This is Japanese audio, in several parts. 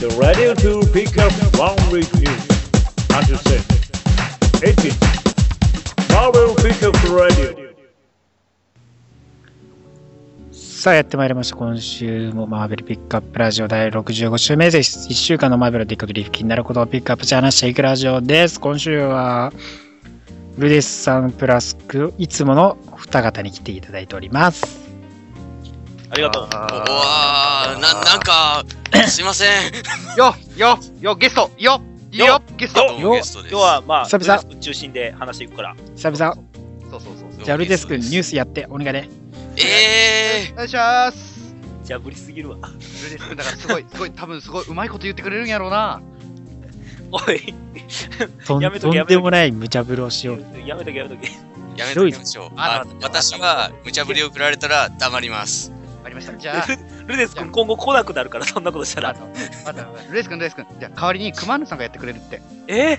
The radio to pick up one week news. Understand? 18. Marvel Pickup Radio. さあやってまいりました。今週もマーベルピックアップラジオ第65週目です。1週間のマーベルでいくとリフ気になることをピックアップして話していくラジオです。今週は、ルデスさんプラスク、いつもの二方に来ていただいております。ありがとう。おわー、な、なんか、すいません。よよよゲストよよよゲストどうもゲストです。今日はまあ、久々中心で話していくから。久々、そうそうそうそうじゃあルデス君ニュースやって、お願いね。えお願いしますじゃあ、ぶりすぎるわ。ルデス君だからすごい すごい多分すごいうまいこと言ってくれるんやろうなおい、と んやめととんでもない無茶ぶりをしよう。やめとけやめとけ。ー、やめときましょう。私は、無茶ぶりを振られたら黙ります。ありましたじゃあルデス君今後来なくなるから、そんなことしたら。あの待って待ってルデス君ルデス君じゃあ代わりにクマーヌさんがやってくれるってえ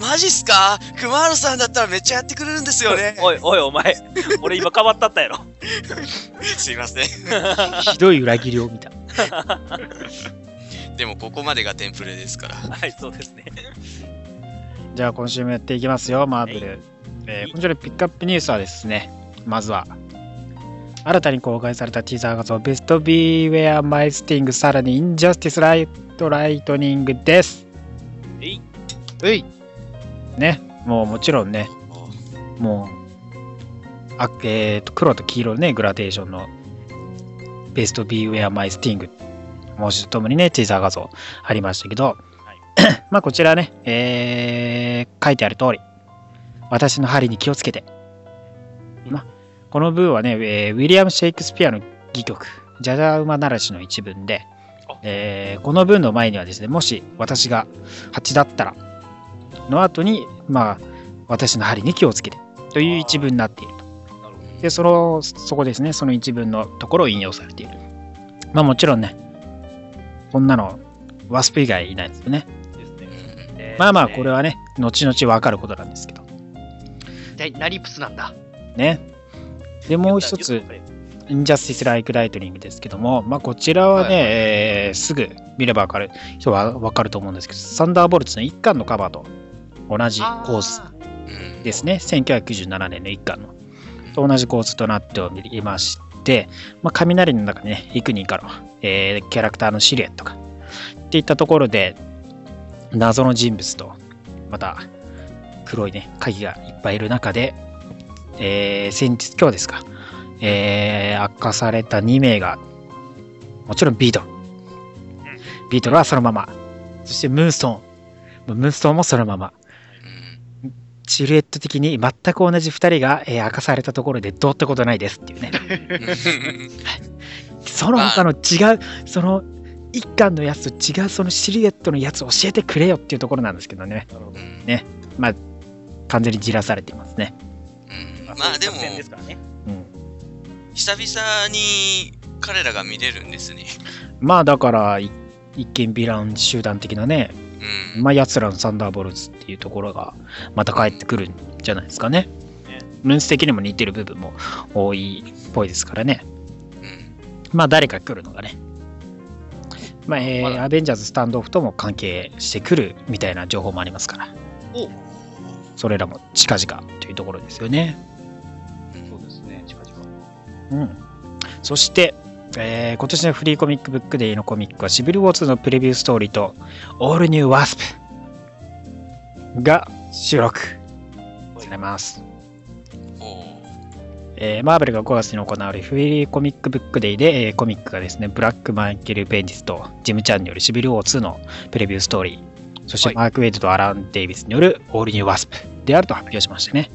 マジっすか？熊原さんだったらめっちゃやってくれるんですよね。おい、おい、お前。俺今変わったったやろ。すいません。ひどい裏切りを見た。でもここまでがテンプレですから。はい、そうですね。じゃあ今週もやっていきますよ、マーベル。えー今週のピックアップニュースはですね、まずは、新たに公開されたティザー画像、 Best Beware My Sting、さらに Injustice Like Lightning です。えい、えい。ね、もうもちろんね、もう、あえーと黒と黄色のね、グラデーションの。 Best Beware My Sting、文字とともにね、ティザー画像ありましたけど、まあこちらね、えー書いてある通り、私の針に気をつけて。まあ、この文はね、えーウィリアム・シェイクスピアの戯曲、ジャジャ馬ならしの一文であ、えーこの文の前にはですね、もし私が蜂だったら、の後に、まあ、私の針に気をつけてという一文になっていると。で、その、そこですね、その一文のところを引用されている。まあもちろんね、こんなの、ワスプ以外いないですよね。まあまあ、これはね、後々わかることなんですけど。じゃあナリプスなんだね。で、もう一つ、 Injustice Like Lightning ですけども、まあ、こちらはね、はいはいえーすぐ見ればわかる人はわかると思うんですけど、サンダーボルツの一巻のカバーと同じ構図あうんですね。1997年の一巻の。と同じ構図となっておりまして、まあ、雷の中にね、幾人かの、えーキャラクターのシルエットが、っていったところで、謎の人物と、また、黒いね、影がいっぱいいる中で、えー先日、今日ですか、えー明かされた2名が、もちろんビートル。ビートルはそのまま。そしてムーンストーン。ムーンストーンもそのまま。うんシルエット的に全く同じ2人が、えー明かされたところでどうってことないですっていうね。その他の違う、その一巻のやつと違うそのシルエットのやつを教えてくれよっていうところなんですけどね。うん完全にじらされていますね。うんまあでも、ですからね。うん。久々に彼らが見れるんですね。まあだから、い一見ヴィラン集団的なね、うん。まあ奴らのサンダーボルツっていうところがまた帰ってくるんじゃないですかね。ねルンス的にも似てる部分も多いっぽいですからね。うんまあ誰か来るのがね。まあ、えーアベンジャーズスタンドオフとも関係してくるみたいな情報もありますから、おそれらも近々というところですよね。そうん。そして、えー今年のフリーコミックブックデーのコミックはシビルウォーズのプレビューストーリーとオールニューワスプが収録されます。えーマーベルが5月に行われるフリーコミックブックデイで、えーコミックがですね、ブラック・マイケル・ベンジスとジム・チャンによるシビル・ウォー2のプレビューストーリー、そしてはいマーク・ウェイドとアラン・デイビスによるオールニュー・ワスプであると発表しましたね。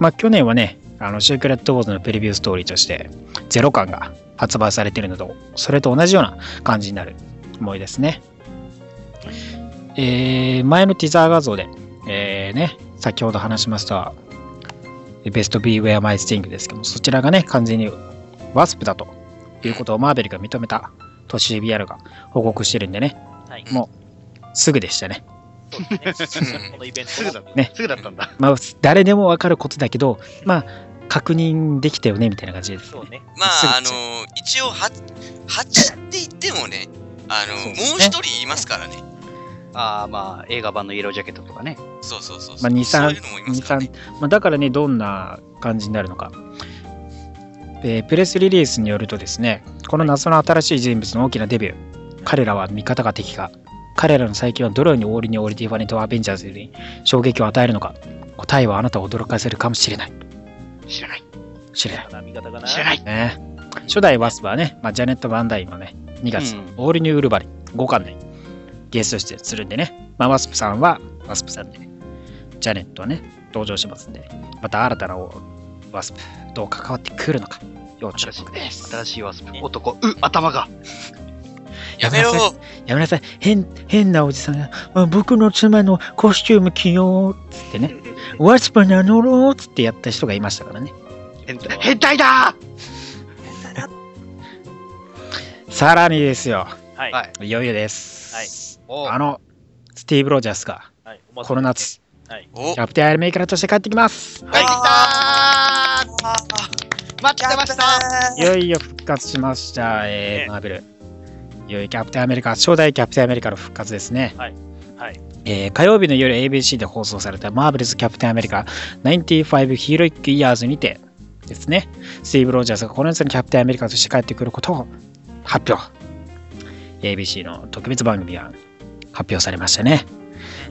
まあ去年はね、あのシークレット・ウォーズのプレビューストーリーとして、ゼロ感が発売されているのと、それと同じような感じになる思いですね。えー前のティザー画像で、えーね、先ほど話しましたベストビーウェアマイスティングですけども、そちらがね、完全にワスプだということをマーベルが認めたと CBR が報告してるんでね、はい。もすぐでしたね。ね。すぐだねすぐだったんだまあ、誰でもわかることだけど、まあ、確認できたよね、みたいな感じです、そうね。まあ、あの、一応、は、8って言ってもね、あの、そうですねもう一人いますからね。ああ、まあ、映画版のイエロージャケットとかね。そうそうそうそう。まあ、2、3そういうのもいま、あ、だからね、どんな感じになるのか。えープレスリリースによるとですね、この謎の新しい人物の大きなデビュー。彼らは味方か敵か。彼らの最近はどのようにオールにオールディファネとアベンジャーズに衝撃を与えるのか。答えはあなたを驚かせるかもしれない。知らない。知れない。知らない。ね。初代ワスプはね、まあ、ジャネット・バンダインはね、2月、うんオールニュー・ウルバリン5巻でゲスト出演するんでね、まあ、ワスプさんはワスプさんで、ジャネットはね、登場しますんで、また新たなワスプ、どう関わってくるのか、要注新しい目です。新しいワスプ。男、う、頭が。やめろやめなやめなさい、変変なおじさんが、あ僕の妻のコスチューム着ようっつってね、ワスプ名乗ろうっつってやった人がいましたからね。変態変態だ さらにですよ、はい。ははいい。いよいよです。おあの、スティーブ・ロジャースが、はい。この。夏、はい。おキャプテンアメリカとして帰ってきます。帰ってきたー待ってましたいよいよ復活しました、えーねマーベル。いよいよキャプテンアメリカ、初代キャプテンアメリカの復活ですね。はい。えー火曜日の夜 ABC で放送されたマーベルズ・キャプテンアメリカ95ヒーロイック・イヤーズにてですね、スティーブ・ロジャースがこの夏にキャプテンアメリカとして帰ってくることを発表。ABC の特別番組が発表されましたね。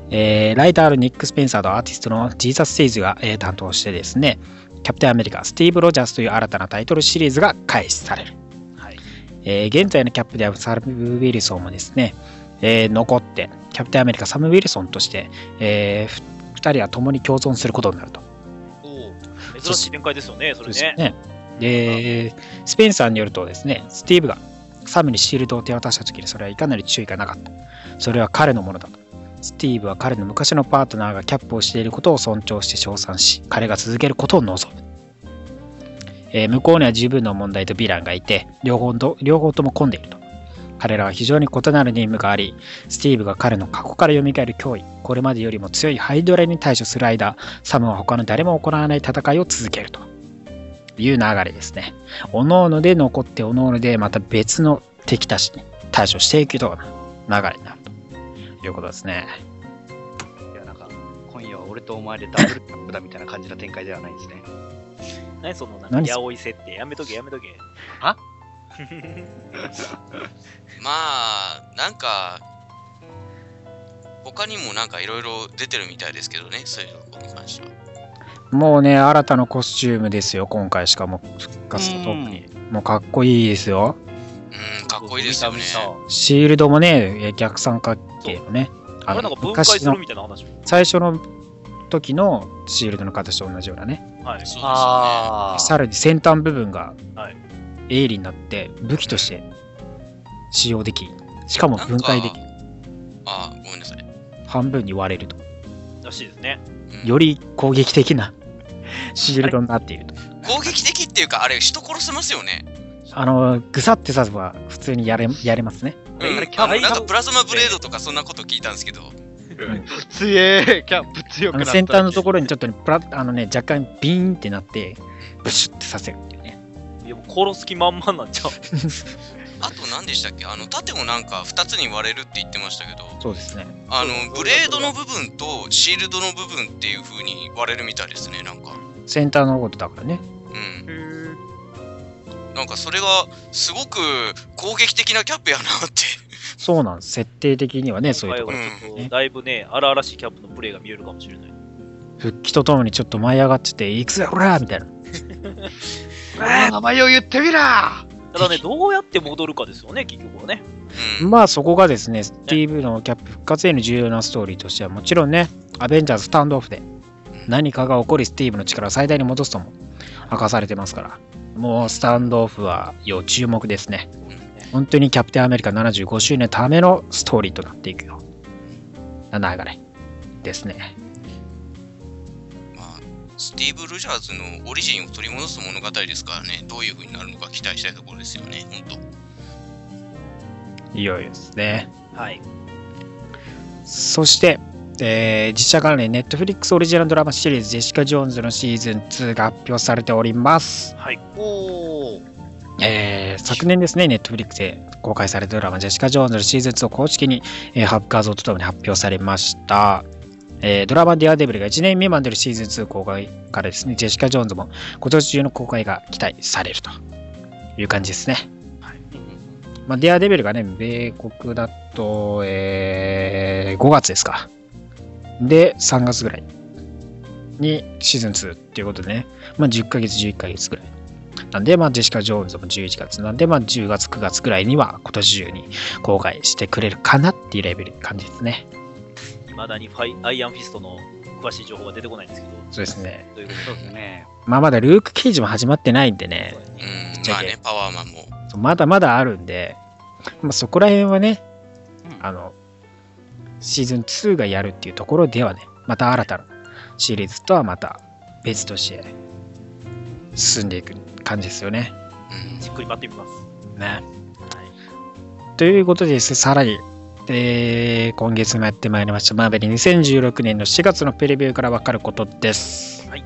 えーライターのニック・スペンサーとアーティストのジーザス・セイズが、えー担当してですね、キャプテンアメリカ、スティーブ・ロジャースという新たなタイトルシリーズが開始される。はい。えー現在のキャップであるサム・ウィルソンもですね、えー残って、キャプテンアメリカ、サム・ウィルソンとして、え2人は共に共存することになると。珍しい展開ですよね、それね。ですよね。で、スペンサーによるとですね、スティーブがサムにシールドを手渡した時にそれはいかなり注意がなかった。それは彼のものだと。スティーブは彼の昔のパートナーがキャップをしていることを尊重して称賛し、彼が続けることを望む。えー向こうには十分な問題とヴィランがいて、両方と両方とも混んでいると。彼らは非常に異なる任務があり、スティーブが彼の過去から蘇る脅威、これまでよりも強いハイドラに対処する間、サムは他の誰も行わない戦いを続けるという流れですね。各々で残って、各々でまた別の敵たちに対処していくような流れになるということですね。いや、なんか、今夜は俺とお前でダブルキャップだみたいな感じの展開ではないんですね。何その、なんか、何やおい設定。やめとけ、やめとけ。あ？まあ、なんか、他にもなんかいろいろ出てるみたいですけどね、そういうところに関しては。もうね、新たなコスチュームですよ、今回しかも復活とともに。もうかっこいいですよ。うん、かっこいいですよねシールドもね、逆三角形のね。たあれなんか分解するみたいな話も。最初の時のシールドの形と同じようなね。はい。そうですよね。あさらに先端部分がはい鋭利になって武器として使用でき、しかも分解でき、あ、ごめんなさい。半分に割れると。らしいですね。うんより攻撃的なシールドになっていると。攻撃的っていうか、あれ、人殺せますよね。あの、ぐさって刺せば普通にやれやれますね。うん、なんかブプラズマブレードとかそんなこと聞いたんですけど、あ、強えキャップ強あくなった。の先端のところにちょっとね、プラあのね若干ビーンってなって、ブシュってさせるっていうね。いや、もう殺す気満々なんちゃう？あと何でしたっけ？あの、盾もなんか2つに割れるって言ってましたけど、そうですね。あの、ブレードの部分とシールドの部分っていう風に割れるみたいですね、なんか。先端のことだからね。うん。なんかそれがすごく攻撃的なキャップやなって。そうなんです。設定的にはね、そういうところ。今回はちょっとだいぶね、荒々しいキャップのプレイが見えるかもしれない。復帰とともにちょっと舞い上がってて、行くぜ、ほらみたいな。名前を言ってみらただね、どうやって戻るかですよね、結局はね。うん。まあそこがですね、スティーブのキャップ復活への重要なストーリーとしてはもちろんね、アベンジャーズスタンドオフで何かが起こりスティーブの力を最大に戻すとも明かされてますから、もうスタンドオフは要注目ですね。本当にキャプテンアメリカ75周年のためのストーリーとなっていくような流れですね。まあ、スティーブ・ロジャーズのオリジンを取り戻す物語ですからね、どういう風になるのか期待したいところですよね、本当。いよいよですね。はい。そして、えー実写関連、ネットフリックスオリジナルドラマシリーズ、ジェシカ・ジョーンズのシーズン2が発表されております。はい。おーえー昨年ですね、ネットフリックスで公開されたドラマ、ジェシカ・ジョーンズのシーズン2を公式に、えー、ハ画像とともに発表されました。えードラマディアデビルが1年未満でのシーズン2公開からですね、ジェシカ・ジョーンズも今年中の公開が期待されるという感じですね。まあ、ディアデビルがね、米国だと、えー5月ですか。で、3月ぐらいにシーズン2っていうことでね、まあ、10ヶ月、11ヶ月ぐらい。なんで、まあ、ジェシカ・ジョーンズも11月なんで、まあ、10月、9月ぐらいには今年中に公開してくれるかなっていうレベル感じですね。いまだにファイアイアンフィストの詳しい情報が出てこないんですけど、そうですね。どういうことそうですね。まあ、まだルーク・ケイジも始まってないんでね、うん、ちゃけまあね、パワーマンも。まだまだあるんで、まあ、そこら辺はね、うんあの、シーズン2がやるっていうところではね、また新たなシリーズとはまた別として進んでいく感じですよね。うんじっくり待ってみます。ね。はい。ということでですね、さらに、えー今月もやってまいりました、マーベル2016年の4月のプレビューから分かることです。はい。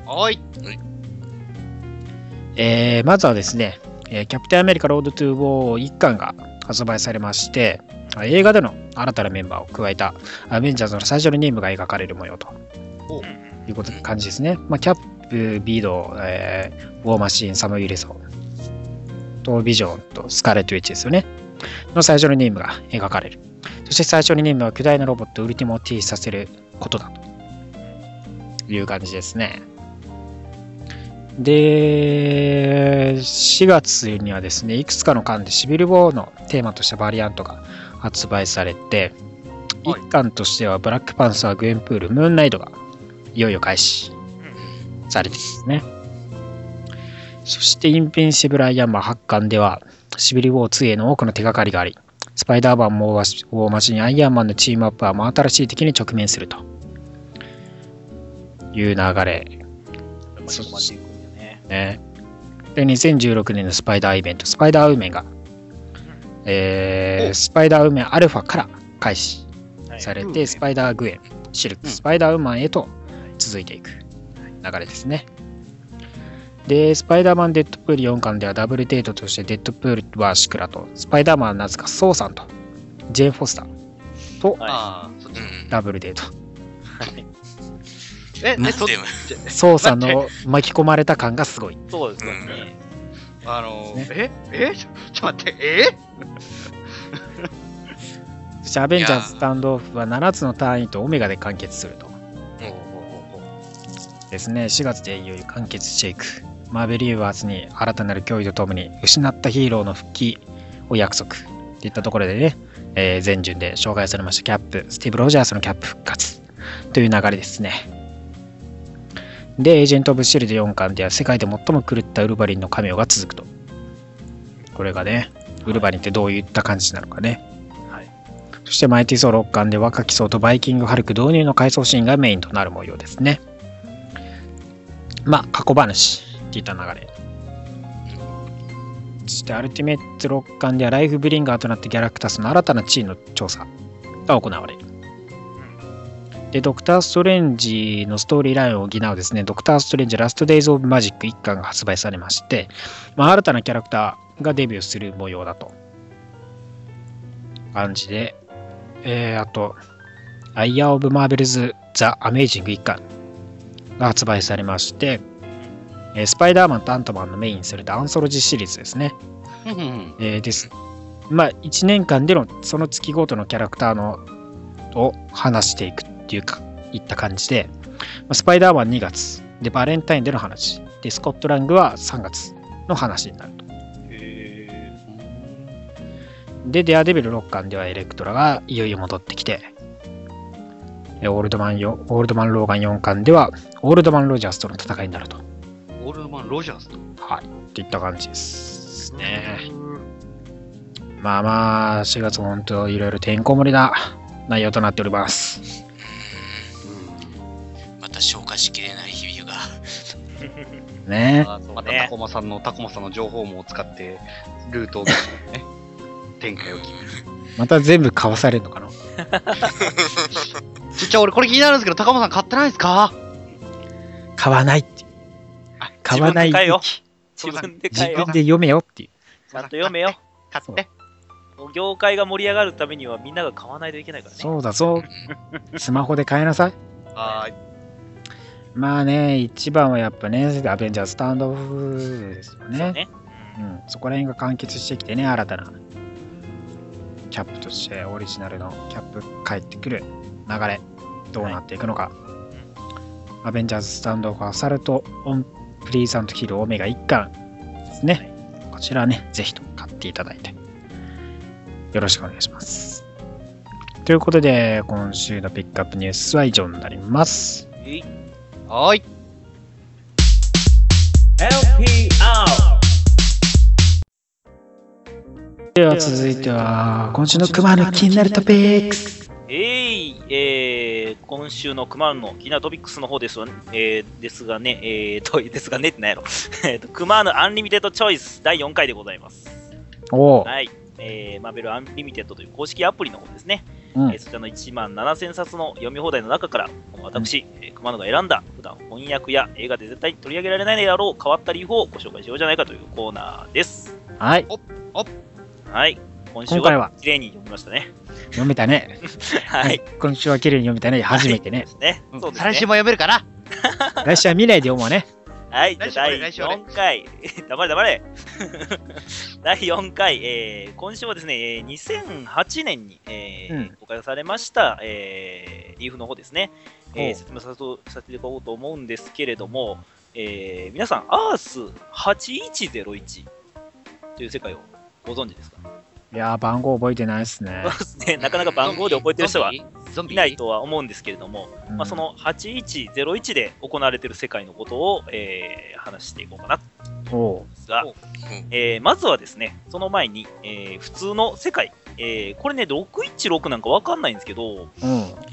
えーまずはですね、えーキャプテンアメリカロードトゥーウォー1巻が発売されまして、映画での新たなメンバーを加えたアベンジャーズの最初の任務が描かれる模様ということ感じですね。まあ、キャップ、ビード、えーウォーマシーン、サム・ウィルソンとビジョンとスカーレット・ウィッチですよね。の最初の任務が描かれる。そして最初の任務は巨大なロボットウルティモを停止させることだという感じですね。で、4月にはですね、いくつかの巻でシビル・ウォーのテーマとしたバリアントが発売されて、はい1巻としてはブラックパンサー、グエンプール、ムーンナイトがいよいよ開始されていますね。そしてインペンシブル・アイアンマン8巻では、シビル・ウォー2への多くの手がかりがあり、スパイダーマンもウォーマシン、アイアンマンのチームアップは真新しい敵に直面すると。いう流れ。ね。ね。で、2016年のスパイダーイベント、スパイダーウーメンが、えーおスパイダーウーメンアルファから開始はい。されて、ウーメンスパイダーグエン、シルク、うん。スパイダーウーマンへと続いていく流れですね。で、スパイダーマンデッドプール4巻ではダブルデートとしてデッドプールはシクラと、スパイダーマンはなぜかソーさんと、ジェーン・フォスターとはいダブルデート。え、え、そなんでソーさんの巻き込まれた感がすごい。そうですよね。あのねええちょちょっと待って、え？そしてアベンジャーズスタンドオフは7つの単位とオメガで完結すると。ですね、4月でいよいよ完結していく。マーベルユーバースに新たなる脅威とともに失ったヒーローの復帰を約束っていったところでね、えー前順で紹介されましたキャップ、スティーブ・ロジャースのキャップ復活という流れですね。で、エージェント・オブ・シールド4巻では世界で最も狂ったウルヴァリンのカメオが続くと。これがね、ウルヴァリンってどういった感じなのかね。はい。そしてマイティソー6巻で若き層とバイキング・ハルク導入の回想シーンがメインとなる模様ですね。まあ、過去話っていた流れ。そしてアルティメット6巻ではライフブリンガーとなってギャラクタスの新たな地位の調査が行われる。で、ドクター・ストレンジのストーリーラインを補うですね、ドクター・ストレンジラスト・デイズ・オブ・マジック1巻が発売されまして、まあ、新たなキャラクターがデビューする模様だと。感じで、えー、あと、イヤー・オブ・マーベルズ・ザ・アメイジング1巻が発売されまして、えースパイダーマンとアントマンのメインにするアンソロジーシリーズですね。えーです。まあ、1年間でのその月ごとのキャラクターのを話していくっていうか、いった感じで、まあスパイダーマン2月、で、バレンタインでの話、で、スコットラングは3月の話になると。へで、デアデビル6巻ではエレクトラがいよいよ戻ってきて、えオールドマンよオールドマン・ローガン4巻では、オールドマン・ロジャースとの戦いになると。オールドマン・ロジャースと。はい。っていった感じですね。まあまあ、4月も本当いろいろてんこ盛りな内容となっております。また消化しきれない日々が。ねまたタねコ。マさんのタコマさんの情報網を使ってルートをね 展開を決める。また全部買わされるのかな？ちっちゃ俺これ気になるんですけどタコマさん買ってないですか？買わない。買わない自分で買えよ自自分で読めよっていう。ちゃんと読めよ。買って。業界が盛り上がるためにはみんなが買わないといけないからね。そうだぞ。スマホで買いなさい。はーい。まあね、一番はやっぱね、アベンジャーズスタンドオフですよそうね。ね。うん、そこら辺が完結してきてね、新たなキャップとしてオリジナルのキャップ返ってくる流れ、どうなっていくのか。アベンジャーズスタンドオフアサルト・オン・プリーザント・キル・オメガ1巻ですね。こちらね、ぜひとも買っていただいて、よろしくお願いします。ということで、今週のピックアップニュースは以上になります。はーい。LPR では続いては、今週のクマの気になるトピックス。えい、えー、今週のクマの気になるトピックスの方ですわ、えー、ですがね、えーと、ですがねって何やろ。えーと、クマーのアンリミテッドチョイス第4回でございます。おお、はい。えー、マーベルアンリミテッドという公式アプリの方ですね。うんえーそちらの1万7000冊の読み放題の中から、私、えークマが選んだ普段翻訳や映画で絶対に取り上げられないであろう変わった理由をご紹介しようじゃないかというコーナーです。はい、はい。今週は綺麗に読みましたね。読めたね。はい。今週は綺麗に読めたね。初めてねね。そうですね再来週も。読めるかな 来週は見ないで読もうね。はい。じゃあ第来週俺4回。黙れ黙れ。第4回、えー今週はですね、えー2008年に、えーうん公開されました、えーリーフの方ですね。え説明させていただこうと思うんですけれども、えー皆さん、アース8101という世界をご存知ですか？いやー、番号覚えてないですね。ね、なかなか番号で覚えてる人はいないとは思うんですけれども、うん。まあ、その8101で行われている世界のことを、えー話していこうかな。と思う。んですがお、えーまずはですね、その前に、えー普通の世界、えーこれね、616なんかわかんないんですけど、うん。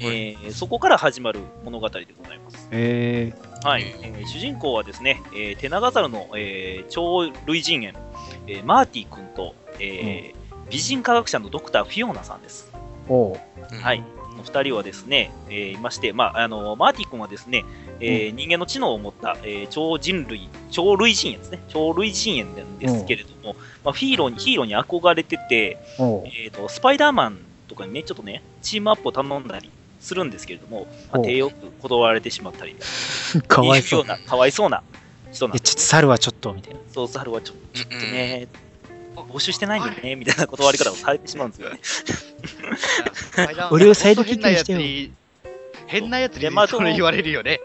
えーそこから始まる物語でございます。えはい。うんえー主人公はですね、えー、テナガザルの、えー超類人猿、えーマーティ君と、えー美人科学者のドクター・フィオナさんです。ー、おう。はい。この二人はですね、えーいまして、まあ、あの、マーティ君はですね、えー人間の知能を持った、えー超人類、超類人猿ですね。超類人猿なんですけれども、まあ、フィーローに、ヒーローに憧れてて。えーと、スパイダーマンとかにね、ちょっとね、チームアップを頼んだりするんですけれども、まあ、お手よく断られてしまったり、かわいそう。うな、かわいそうな人なんですちょっと猿はちょっと、みたいな。そう、猿はちょちょっとうんね、募集してないんだよね、みたいな断り方をされてしまうんですよね。俺をサイドキックにしてよ。変なやつにでまあそれ言われるよね。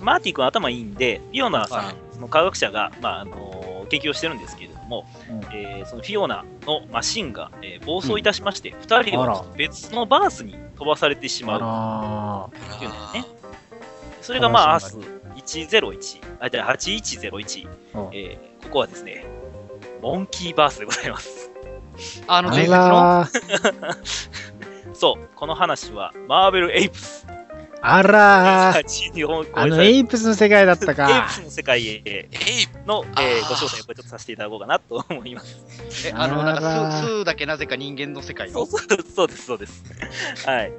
マーティ君頭いいんで、フィオナさん、はい。その科学者が、まああの研究をしてるんですけれども、うん。えーそのフィオナのマシンが、えー暴走いたしまして、2人あらは別のバースに飛ばされてしまう。あっていうんだよね。それがまあ、アースかわ101、あ、じゃあ8101、らー。えーここはですね、モンキーバースでございます。あのあ伝説の？そう、この話は、マーベル・エイプス。あらー、日本あのエイプスの世界だったエイかプ。スの世界への、えご詳細をちょっとさせていただこうかなと思います。え、あの、なんか、スースーだけなぜか人間の世界のそう。そうそうです、そうです。はい。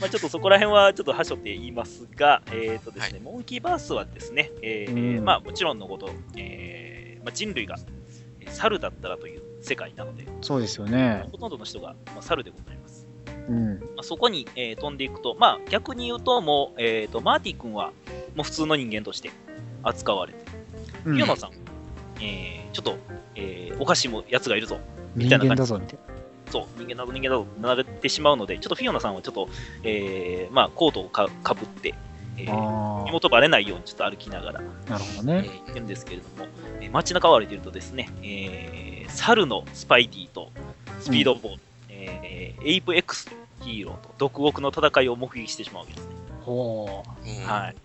まあちょっとそこら辺はちょっとはしょって言いますが、えっ、とですね、モンキーバースはですね、えーうんまあもちろんのこと、えーまあ、人類がえー猿だったらという世界なので、そうですよね。ほとんどの人が、まあ、猿でございます。うん。まあ、そこに、えー飛んでいくと、まあ逆に言うともう、えー、とマーティ君はもう普通の人間として扱われて、うんピオナさん、えーちょっと、えーおかしいもやつがいるぞ。み人たいな感じ間だぞ、みたいそう、人間だぞ、人間だぞ、なれてしまうので、ちょっとフィオナさんはちょっと、えーまあ、コートをかかぶって、えな。ー、あ身元バレないようにちょっと歩きながら、あ、なるほどね。えー行ってるんですけれども、えー街中を歩いているとですね、えー、猿のスパイディとスピードボール、えーエイプ X とヒーローと毒奥の戦いを目撃してしまうわけですね。ほうんはい。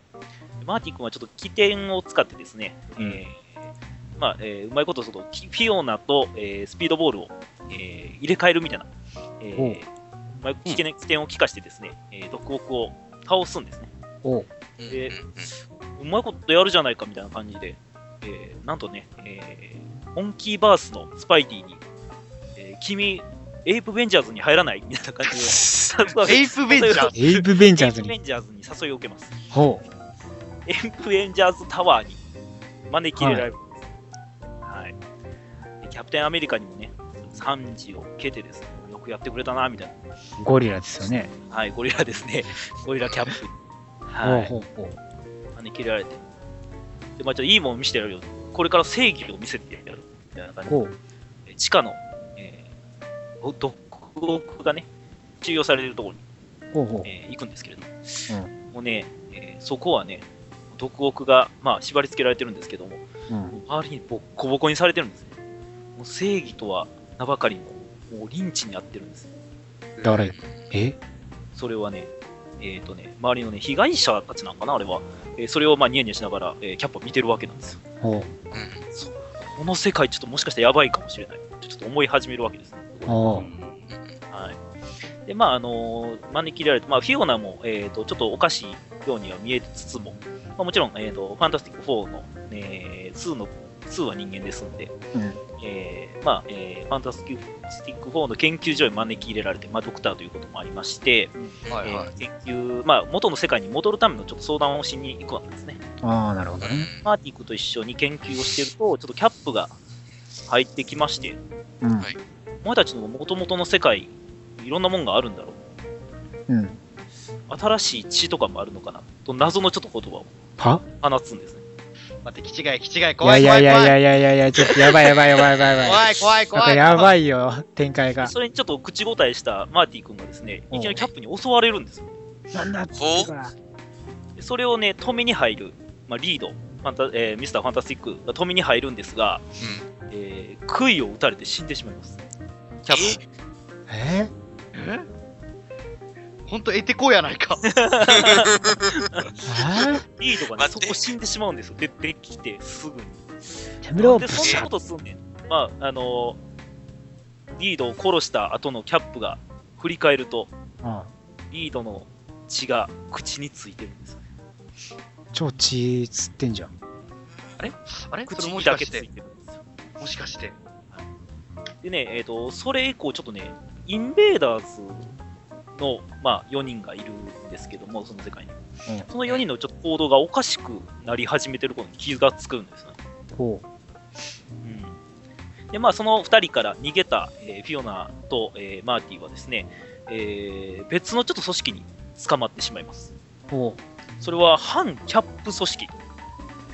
マーティ君はちょっと起点を使ってですね、うんえーまあ、えーうまいことそのキフィオナと、えースピードボールを、えー入れ替えるみたいな、えーまい機転を利かしてですね、えー、ドック・オクを倒すんですね。う。おう。うんでうまいことやるじゃないかみたいな感じで、えーなんとね、えーモンキーバースのスパイディに、えー君、エイプベンジャーズに入らないみたいな感じで、エイプベンジャーズ？エイプベンジャーズに？誘いを受けます。ほう。エイプベンジャーズタワーに招き入れられるんです。はい。でキャプテンアメリカにもね、賛辞を受けてですね、よくやってくれたな、みたいゴリラですよね。な。はい、ゴリラですね。ゴリラキャップ。はい。ほうほうほ招き入れられて。で、まあちょっといいもん見せてやるよ。これから正義を見せてやる。みたいな感じで地下の、えー、毒毒がね、収容されてるところに、ほうほう。えー行くんですけれども、もうね、えーそこはね、毒奥が、まあ、縛り付けられてるんですけども、うん。周りにボッコボコにされてるんですね。もう正義とは名ばかりの、もうリンチにあってるんです。だから、え？それはね、えっ、とね、周りのね、被害者たちなんかな、あれは。えーそれをまあニヤニヤしながら、えーキャップを見てるわけなんですよ。ほう。うん。この世界ちょっともしかしたらやばいかもしれない。ちょっと思い始めるわけですね。ほはい。で、まあ、あのー招き入れられて、まあ、フィオナも、えっ、と、ちょっとおかしいようには見えつつも、まあ、もちろん、えっ、と、ファンタスティック4の、えー、2の、2は人間ですんで、う。うん。えーまあ、えーファンタスティック4の研究所に招き入れられて、まあ、ドクターということもありまして、はいはい。えー研究、まあ、元の世界に戻るためのちょっと相談をしに行くわけですね。ああ、なるほどね。マーティックと一緒に研究をしてると、ちょっとキャップが入ってきまして、うん。はいお前たちの元々の世界、いろんなもんがあるんだろう。うん。新しい血とかもあるのかなと謎のちょっと言葉をは？放つんですね。待って、気違い、気違い、怖い怖い怖い。いやいやいやいやいや、ちょっとやばいやばいやばいやばいやばい。怖い怖い怖い。やばい。よ、展開が。それにちょっと口答えしたマーティ君がですね、いきなりキャップに襲われるんですよ。なんだほうでそれをね、止めに入る、まあ、リード、ファンタえーミスターファンタスティックが止めに入るんですが、うんえー杭を打たれて死んでしまいます。キャップ。ええほんと、えてこうやないか。えリードがね、そこ死んでしまうんですよ。出てきてすぐに。テムローで、そんなことすんねん。まあ、あのーリードを殺した後のキャップが振り返ると、うんリードの血が口についてるんですよ。超血吸ってんじゃん。あれ？それ？口もにだけついしかして、てるんですよ。もしかして。でね、えっ、と、それ以降、ちょっとね、インベーダーズの、まあ、4人がいるんですけども、その世界に。うんその4人のちょっと行動がおかしくなり始めてることに気がつくんですね。ほうん。で、まあ、その2人から逃げた、えーフィオナと、えーマーティはですね、えー別のちょっと組織に捕まってしまいます。う。ほそれは反キャップ組織。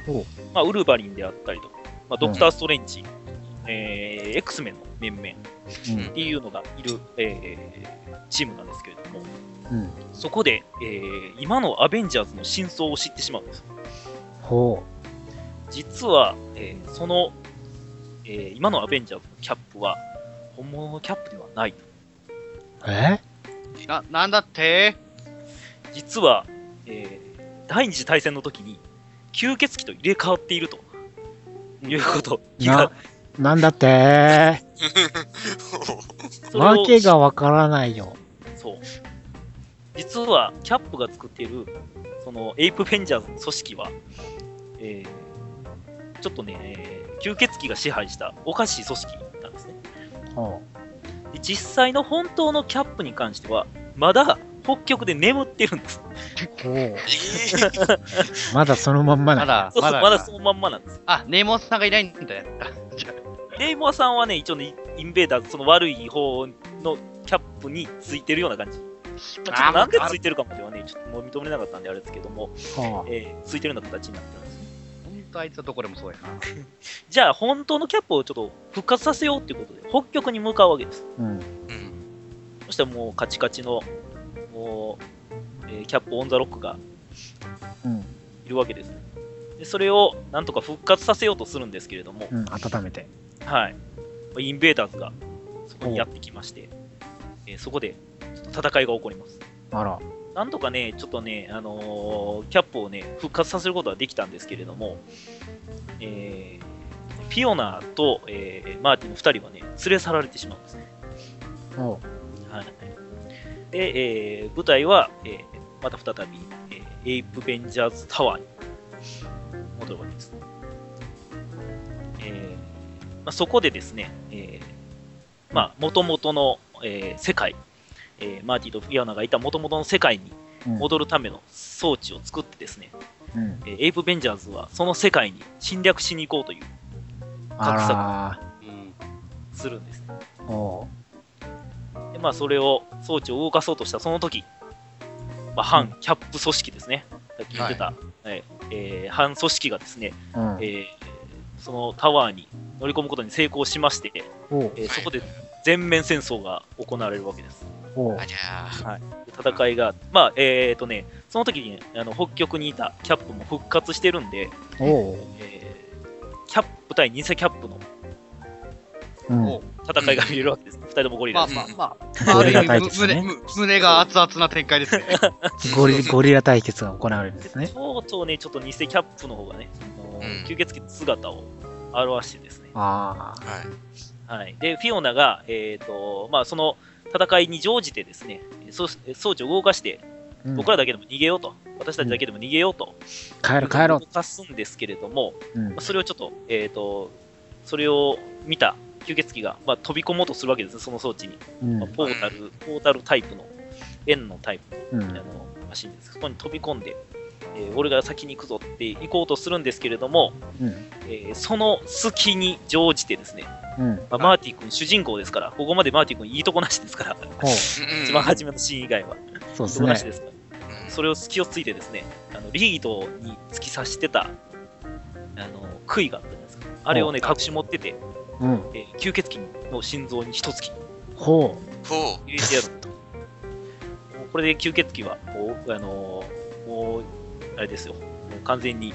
ほまあ、ウルヴァリンであったりとか、まあ、ドクター・ストレンジ、えー X メンの面々う。うんっていうのがいる、えーチームなんですけれども、うん。そこで、えー今のアベンジャーズの真相を知ってしまうんです。ほ実は、えーその、えー今のアベンジャーズのキャップは、本物のキャップではない。え？な、なんだって？実は、えー第二次大戦の時に、吸血鬼と入れ替わっているということ。な、なんだって？わけがわからないよ。そう。実は、キャップが作っている、その、エイプ・ベンジャーズの組織は、えーちょっとね、えー吸血鬼が支配したおかしい組織なんですね。ほで実際の本当のキャップに関しては、まだ北極で眠ってるんです。まだそのまんまなまだ、そうそうまだ。まだそのまんまなんです。あ、ネイモアさんがいないんだよ。じゃネイモアさんはね、一応ね、インベーダーズ、その悪い方のキャップについてるような感じ。まあ、ちょっとなんでついてるかまではね、ちょっともう認めなかったんであれですけども、はえーついてるような形になってるんですね。ほんとあいつはどこでもそうやな。じゃあ、本当のキャップをちょっと復活させようっていうことで、北極に向かうわけです。あ。うん。うんそしたらもうカチカチの、もう、えーキャップオンザロックがうん。いるわけですね。で、それをなんとか復活させようとするんですけれども、うん。温めて。はい。インベーダーズがそこにやってきまして、えーそこでちょっと戦いが起こります。あら。なんとかね、ちょっとね、あのーキャップをね、復活させることはできたんですけれども、えーフィオナと、えーマーティの2人はね、連れ去られてしまうんですね。ほはい。で、えー舞台は、えーまた再び、えーエイプ・ベンジャーズ・タワーに戻るわけです。えーまあ、そこでですね、えーまあ、元々の、えー世界、えーマーティとフィオナがいた元々の世界に。戻るための装置を作ってですね、うん。えーエイプ・ベンジャーズはその世界に侵略しに行こうというあらうん。するんです。おで、まあ、それを、装置を動かそうとしたその時、まあ、反キャップ組織ですね。さっき言ってた、はいえー反組織がですね、う。うん。えーそのタワーに乗り込むことに成功しまして、えーそこで全面戦争が行われるわけです。ありゃ戦いが、まあ、えっ、とね、その時に、ね、あの北極にいたキャップも復活してるんで、おうえーキャップ対偽キャップのうん。戦いが見れるわけです。二、人ともゴリまあラです。まあまあ、まあ、あゴリラる意味対決ね胸が熱々な展開ですね。ゴリゴリラ対決が行われるんですね。とうとうね、ちょっと偽キャップの方がね、うん吸血鬼の姿を表してですね、ああ。はい。はい。で、フィオナが、えっ、と、まあ、その戦いに乗じてですね、装置を動かして、うん僕らだけでも逃げようと、私たちだけでも逃げようと、帰ろう帰ろ動かすんですけれども、う。うんまあ。それをちょっと、えっ、と、それを見た吸血鬼が、まあ、飛び込もうとするわけですね、その装置に。うんまあ、ポータル、ポータルタイプの、円のタイプのうんあのマシンです。そこに飛び込んで、えー俺が先に行くぞって行こうとするんですけれども、うん。えーその隙に乗じてですね、うん。まあ、マーティ君主人公ですから、ここまでマーティ君いいとこなしですから。一番初めのシーン以外は、いいとそうですね。こなしですから、うんそれを隙をついてですね、あのリードに突き刺してた、あの、杭があったじゃないですか。あれをね、隠し持ってて、うん。えー吸血鬼の心臓に一突きほほ入れてやるこれで吸血鬼は、もう、あのーもう、あれですよ、もう完全に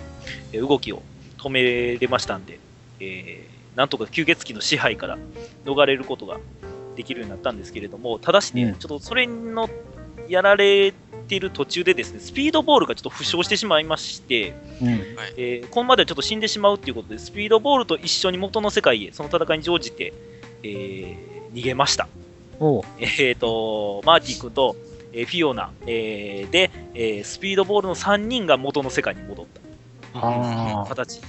えー動きを止めれましたんで、えーなんとか吸血鬼の支配から逃れることができるようになったんですけれども、ただしね、うんちょっとそれのやられている途中でですね、スピードボールがちょっと負傷してしまいまして、う。うん。えーこのまではちょっと死んでしまうということで、スピードボールと一緒に元の世界へ、その戦いに乗じて、えー逃げました。えっ、と、マーティ君と、えーフィオナ、えーで、えースピードボールの3人が元の世界に戻った。形。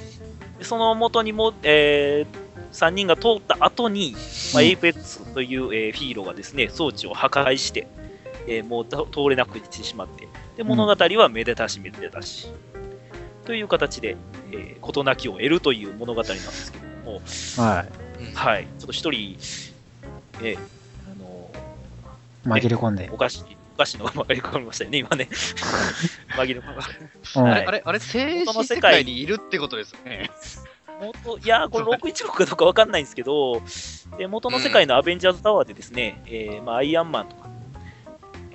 でその元にも、え3人が通った後に、まあ、うんエイペックスという、えーヒーローがですね、装置を破壊して、えーもうた通れなくしてしまって、で物語はめでたしめでたし、という形で、えー事なきを得るという物語なんですけれども、はい。はい、ちょっと一人、えーあの紛れ込んでお。菓子、お菓子のが紛れ込みましたよね、今ね。紛れ込みまうん。はい。あれ、あれ、静止世界にいるってことですよね。元いやー、これ616かどうかわかんないんですけど、えー元の世界のアベンジャーズタワーでですね、えーまあ、アイアンマンとか、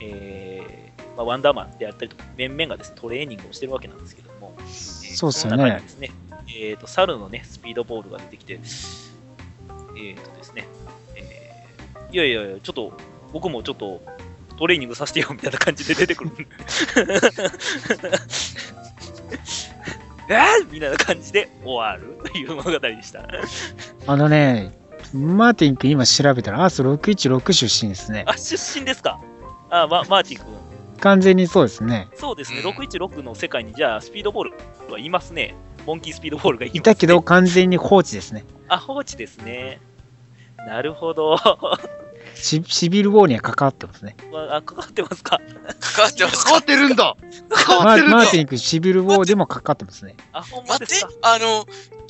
えーまあ、ワンダーマンであったりとか、面々がですね、トレーニングをしてるわけなんですけども、えーそうっすよね。中にですね、えーと、猿のね、スピードボールが出てきて、えーとですね、えーいやいやいや、ちょっと、僕もちょっと、トレーニングさせてよみたいな感じで出てくる。えーみたいな感じで終わるという物語でした。あのね、マーティン君今調べたら、アース616出身ですね。あ、出身ですか？あ、ま、マーティ君。完全にそうですね。そうですね、うん616の世界にじゃあスピードボールはいますね。モンキースピードボールがいます、ね。いたけど、完全に放置ですね。あ、放置ですね。なるほど。シシビルウォーには関わってますね。あ、かかってますか？関わってます変わかってるんだ。変マわってるんだ。ーマーティン君、シビルウォーでも関わってますね。あ、ほんま待ってですか、あの、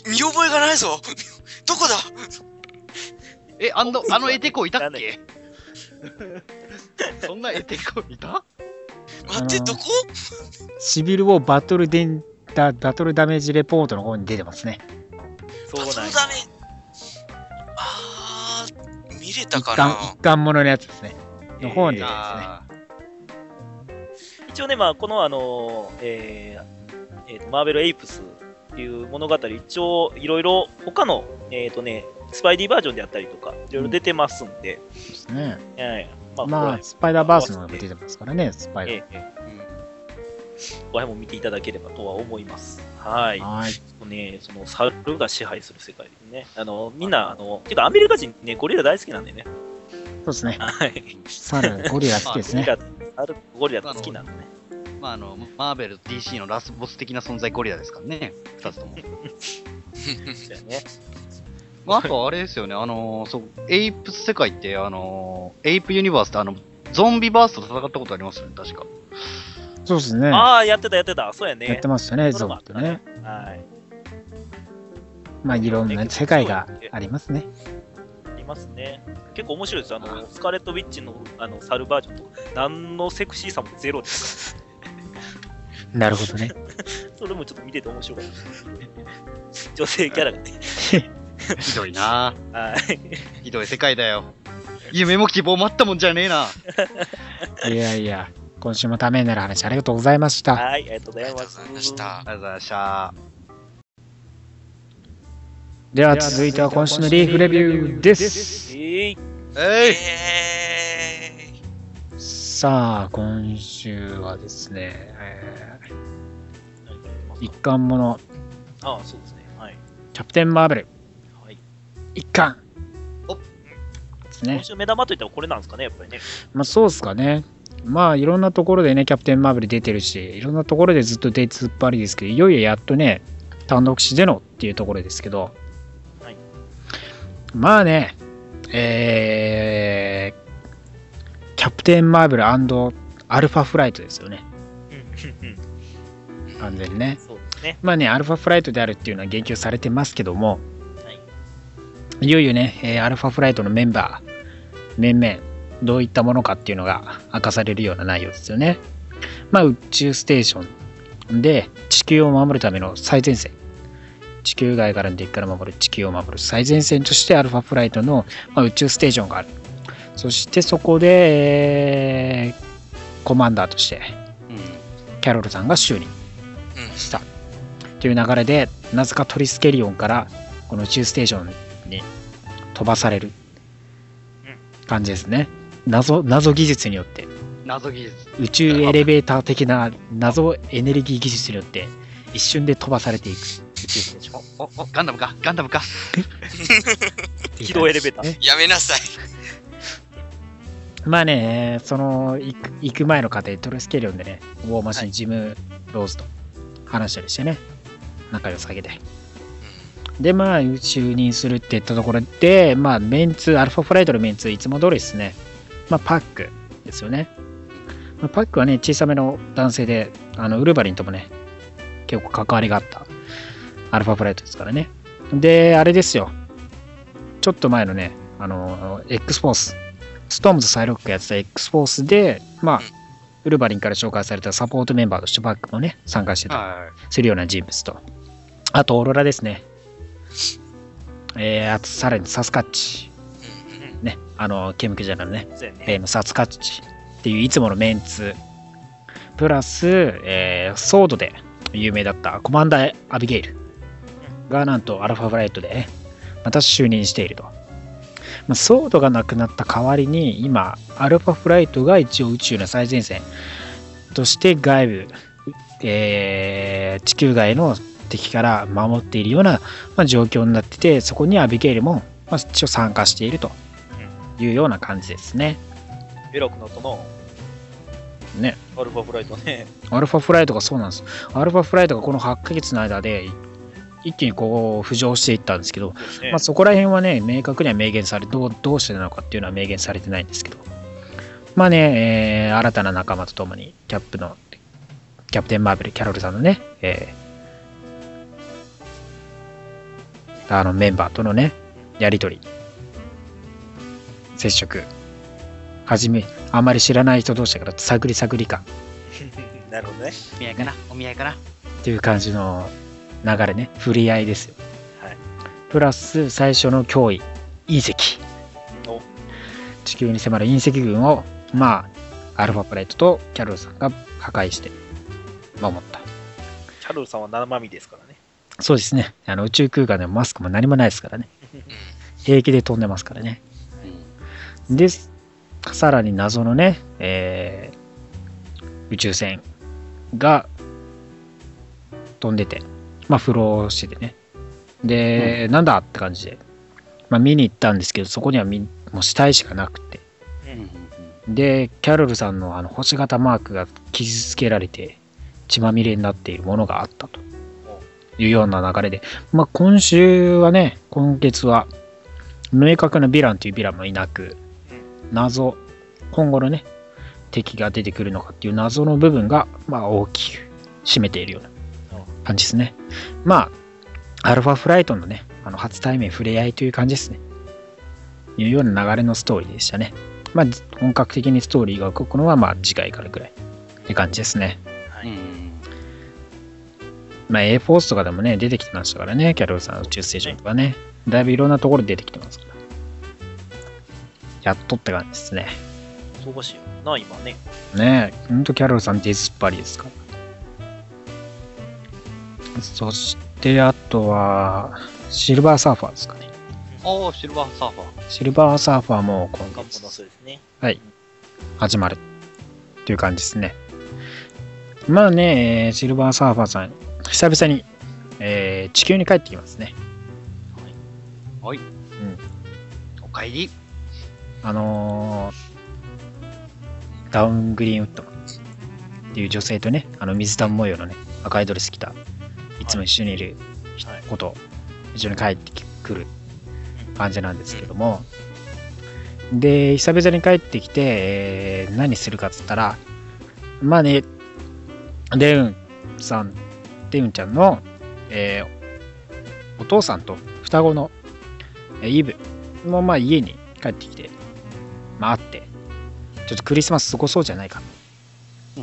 見覚えがないぞ。どこだ？え、あの、あのエテコいたっけ？そんなエテコいた？待って、どこ？シビルウォーバトルデンダバトルダメージレポートの方に出てますね。そうなんや。バトルダメ。見れた一かな？貫一貫もののやつですね。の方に出てますね。あ一応ね、まあ、このあの、えーえーとマーベル・エイプスっていう物語、一応いろいろ他の、えっ、とね、スパイディバージョンであったりとか、いろいろ出てますんで、そうですね。はいまあ、まあ、こスパイダーバースも出てますからね、スパイダー。れええええこれも見ていただければとは思います。はい。はい。ね、その猿が支配する世界ですね。あの、みんな、あの、ていうかアメリカ人ね、ゴリラ大好きなんでね。そうですね。はい。サル、ゴリラ好きですね。ゴリラ、猿ゴリラ好きなんでね。ーまあ、あの、マーベル、DC のラスボス的な存在ゴリラですからね、二つとも。そうやね。まあ、あとあれですよね、あのーそう、エイプス世界って、あのーエイプユニバースって、あの、ゾンビバースと戦ったことありますよね、確か。そうですね。ああ、やってた、やってた。そうやね。やってますよね、ゾンビとね。。はい。まあ、いろんな世界がありますね。ありりますね。結構面白いです。あの、スカーレット・ウィッチのあの猿バージョンとか、何のセクシーさもゼロです。なるほどね。それもちょっと見てて面白かった。女性キャラがね。ひどいなはい。ひどい世界だよ。夢も希望もあったもんじゃねえな。いやいや、今週もためになる話ありがとうございました。はい、ありがとうごあざいました。ありがとうございました。では続いては今週のリーフレビューです。えーい、さあ、今週はですね、えー、か一巻もの、ああ、そうですね。はい。キャプテン・マーベル、はい、一巻おですね今。週目玉といったらこれなんですかね、やっぱりね。まあそうですかね。まあいろんなところでね、キャプテン・マーベル出てるし、いろんなところでずっと出つっぱりですけど、いよいよやっとね、単独誌でのっていうところですけど、はい。まあね、えー、キャプテン・マーベルアルファフライトですよね、完全にね。ね。まあね、アルファフライトであるっていうのは言及されてますけども、はい。いよいよね、えーアルファフライトのメンバー、面々、どういったものかっていうのが明かされるような内容ですよね。まあ、宇宙ステーションで地球を守るための最前線。地球外からの敵から守る地球を守る最前線としてアルファフライトの、まあ、宇宙ステーションがある。そしてそこで、えーコマンダーとしてキャロルさんが就任。したという流れでなぜかトリスケリオンからこの宇宙ステーションに飛ばされる感じですね謎謎技術によって。謎技術。宇宙エレベーター的な謎エネルギー技術によって一瞬で飛ばされていく。宇宙ステーション。お、お、お、ガンダムか、ガンダムか。軌道エレベーター。ね。やめなさい。まあねその行く行く前の過程トリスケリオンでねウォーマシン、ジム・ローズと話したりしてね。仲良さげで。で、まあ、就任するって言ったところで、まあ、メンツ、アルファフライトのメンツ、いつも通りですね。まあ、パックですよね。まあ、パックはね、小さめの男性で、あの、ウルヴァリンともね、結構関わりがあったアルファフライトですからね。で、あれですよ。ちょっと前のね、あの、X フォース、ストームズサイロックがやってた X フォースで、まあ、ウルヴァリンから紹介されたサポートメンバーとしてパックもね、参加してたはするような人物と。あと、オーロラですね。えー、あと、さらにサスカッチ。あの、ケムクジャラのね、そうやね。例のサスカッチっていういつものメンツ。プラス、えー、ソードで有名だったコマンダーアビゲイルがなんとアルファフライトでね、また就任していると。まあ、ソードがなくなった代わりに、今、アルファフライトが一応宇宙の最前線として外部、えー地球外の敵から守っているような、まあ、状況になってて、そこにアビゲイルも、まあ、一応参加しているというような感じですね。偉くなったな。ね。アルファフライトね。アルファフライトがそうなんです。アルファフライトがこの8ヶ月の間で一気にこう浮上していったんですけど、ねまあ、そこら辺はね、明確には明言されどう、どうしてなのかっていうのは明言されてないんですけど、まあね、えー新たな仲間と共に、キャップの、キャプテン・マーベル、キャロルさんのね、えーあのメンバーとのね、やりとり、接触、はじめ、あんまり知らない人同士だから、探り探り感 なるほどね。お見合いかな？お見合いかな？っていう感じの流れね、振り合いですよ。はいプラス、最初の脅威、隕石。お地球に迫る隕石群を、まあ、アルファプライトとキャロルさんが破壊して守った。キャロルさんは生身ですからね。そうですね。あの宇宙空間でもマスクも何もないですからね。平気で飛んでますからね。で、さらに謎のね、えー宇宙船が飛んでて、まあ、フローしててね。で、なんだって感じで、まあ、見に行ったんですけど、そこにはみもう死体しかなくて。で、キャロルさんのあの星型マークが傷つけられて血まみれになっているものがあったと。いうような流れで、まあ、今週はね、今月は明確なヴィランというヴィランもいなく、謎、今後のね、敵が出てくるのかっていう謎の部分が、まあ、大きく占めているような感じですね。まあ、アルファフライトのね、あの初対面触れ合いという感じですね。いうような流れのストーリーでしたね。まあ、本格的にストーリーが動くのは、まあ、次回からぐらいって感じですね。はいうん。まあ、A フォースとかでもね、出てきてましたからね、キャロルさん、宇宙ステーションとかね、だいぶいろんなところで出てきてますから。やっとって感じですね。忙しいよな、今ね。ねえ、ほんとキャロルさん出ずっぱりですから。そして、あとは、シルバーサーファーですかね。ああ、シルバーサーファー。シルバーサーファーも今月そうですね。始まるっていう感じですね。まあね、えーシルバーサーファーさん、久々に、えー地球に帰ってきますね。はい。うん。おかえり。あのーダウングリーンウッドっていう女性とね、あの水玉模様のね、赤いドレス着た、いつも一緒にいるはい子と一緒に帰ってくる感じなんですけども、で、久々に帰ってきて、えー何するかっつったら、まあね、デウンさん、デウンちゃんの、えーお父さんと双子の、えーイブもまあ家に帰ってきて、まあ会って、ちょっとクリスマス過ごそうじゃないかと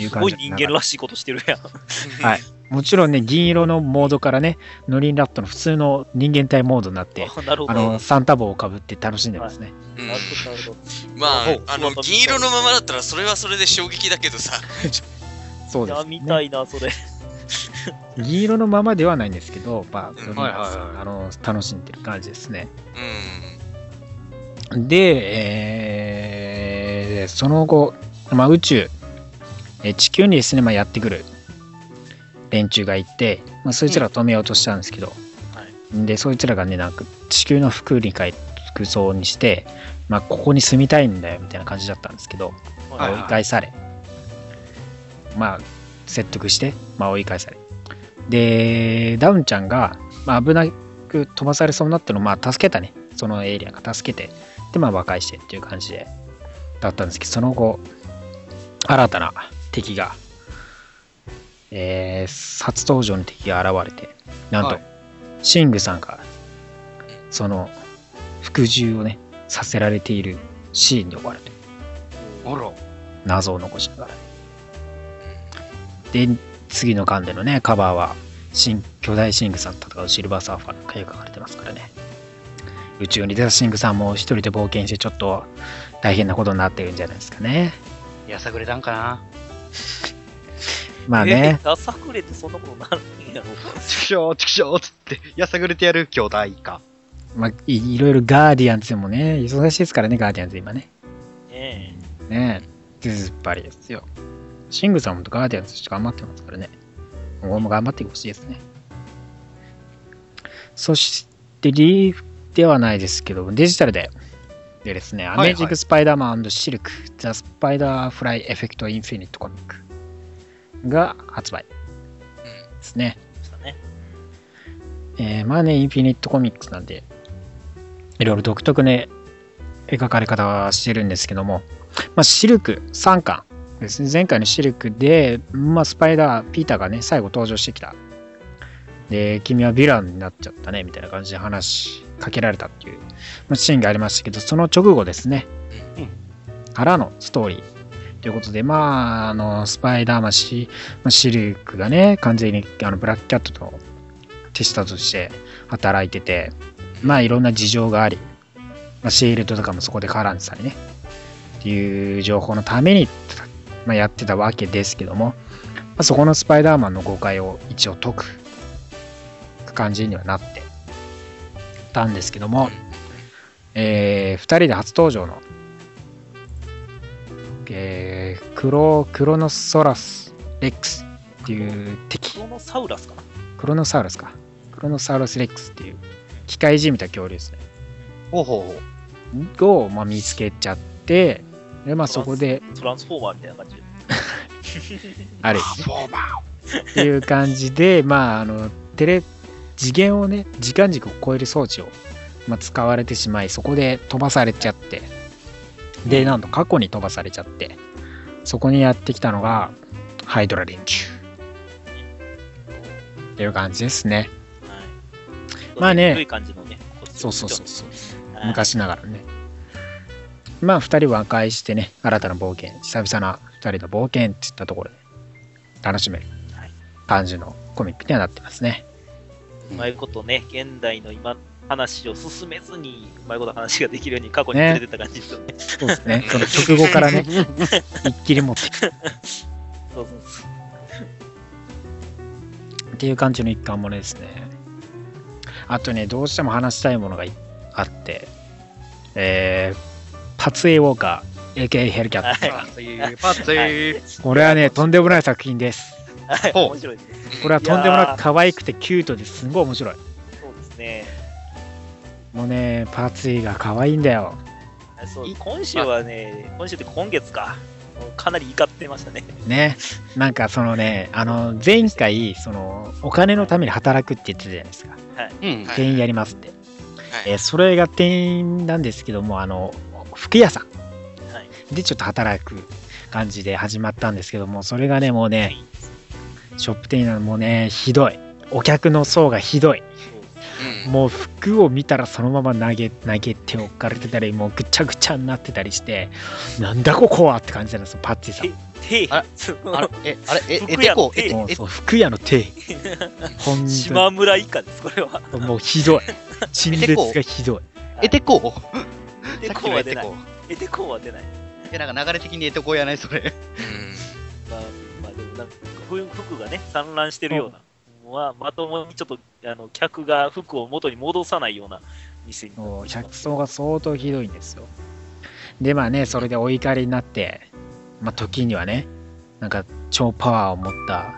いうすごい感じで人間らしいことしてるやん。はい。もちろんね、銀色のモードからね、ノリンラットの普通の人間体モードになって、あなるほど。あの、サンタ帽をかぶって楽しんでますね。うんなるほど、なるほど。まあお、あの、銀色のままだったらそれはそれで衝撃だけどさ。そうです、ね。見たいな、それ。銀色のままではないんですけど、まあ、あの楽しんでる感じですね。うん。で、えーその後、まあ、宇宙、えー地球にですね、まあ、やってくる連中がいて、まあ、そいつらを止めようとしたんですけど、で、そいつらがね、なんか地球の服に変え服装にして、まあ、ここに住みたいんだよみたいな感じだったんですけど、はい追い返され、まあ、説得して、まあ、追い返され。で、ダウンちゃんが、まあ、危なく飛ばされそうになったのを、まあ、助けたね。そのエイリアンが助けて、で、まあ、和解してっていう感じで、だったんですけど、その後、新たな敵が、えー、初登場の敵が現れて、なんと、はいシングさんが、その、服従をね、させられているシーンに終わると。謎を残しながら。で、次の巻でのね、カバーは、新巨大シングさんと戦うシルバーサーファーの絵が描かれてますからね。宇宙に出たシングさんも一人で冒険してちょっと大変なことになってるんじゃないですかね。やさぐれたんかな まあね、えー。さくれてそんなことなるんやろ。ちくしょう、ちくしょうっつって、やさぐれてやる兄弟か。まあいいろいろガーディアンズでもね、忙しいですからね、ガーディアンズ今ね。ねねえ、ずっぱりですよ。シングさんもガーディアンズ頑張ってますからね。今後も頑張ってほしいですね。そして、リーフではないですけど、デジタルで、でですね、いアメージング・スパイダーマンシルク、ザ・スパイダー・フライ・エフェクト・インフィニット・コミックが発売ですね。え。したね。えーまあね、インフィニットコミックスなんで、いろいろ独特ね、描かれ方はしてるんですけども、まあ、シルク3巻ですね。前回のシルクで、まあ、スパイダー、ピーターがね、最後登場してきた。で、君はヴィランになっちゃったね、みたいな感じで話しかけられたっていう、まあ、シーンがありましたけど、その直後ですね、からのストーリー。ということで、まあ、あの、スパイダーマンシ、まあ、シルクがね、完全にあのブラックキャットと手下として働いてて、まあいろんな事情があり、まあ、シールドとかもそこで絡んでたりね、っていう情報のために、まあ、やってたわけですけども、まあ、そこのスパイダーマンの誤解を一応解く感じにはなってたんですけども、えー、2人で初登場の、えー、クロクロノソラス・レックスっていう敵クロノサウラスかな？クロノサウルスか。クロノサウルスレックスっていう機械人みたいな恐竜ですね。ほうほうほう。を、まあ、見つけちゃって、で、まあそこで、トランスフォーマーみたいな感じで。あれっていう感じで、まあ、あの、テレ、次元をね、時間軸を超える装置を、まあ、使われてしまい、そこで飛ばされちゃって、で、なんと過去に飛ばされちゃって、そこにやってきたのが、ハイドラ連中。っていう感じですね。はい。まあね古い感じのね。そうそうそうそう。昔ながらね。まあ、二人和解してね、新たな冒険、久々な二人の冒険っていったところで楽しめるはい感じのコミックにはなってますね。うまいことね、現代の今、話を進めずに、うまいこと話ができるように過去に連れてった感じですよね。そうですね。その直後からね、一気に持ってそうそうそう。っていう感じの一貫ものですね。あとね、どうしても話したいものがいあって、えー、パツエウォーカー、AKA ヘルキャット。はパッツィー、パッツィー。これはね、とんでもない作品です。はい、ほう面白いです。これはとんでもなく可愛くてキュートですんごい面白い。そうですね。もうね、パツイが可愛いんだよ。そう今週はね、今週って今月か。かなり怒ってましたね。ね。なんかそのね、あの、前回、その、お金のために働くって言ってたじゃないですか。うん。はい店員やりますって。はいえーそれが店員なんですけども、あの、服屋さんはい。でちょっと働く感じで始まったんですけども、それがね、もうね、ショップ店員なのもうね、ひどい。お客の層がひどい。うんもう服を見たらそのまま投げ、投げて置かれてたり、もうぐちゃぐちゃになってたりして、なんだここはって感じなんですよ、パッチさん。手、あれあれ、え、え服てこ、え、え、もうそう服屋の手。ほん島村以下です、これは。ともうひどい。陳列がひどい。えてこエテさっきコは出ないのえてこ。。は出ない。え、なんか流れ的にえてこやない、それ。服がね、散乱してるような。まあ、まともにちょっと、あの、客が服を元に戻さないような店にな客層が相当ひどいんですよ。で、まあね、それでお怒りになって、まあ時にはね、なんか超パワーを持った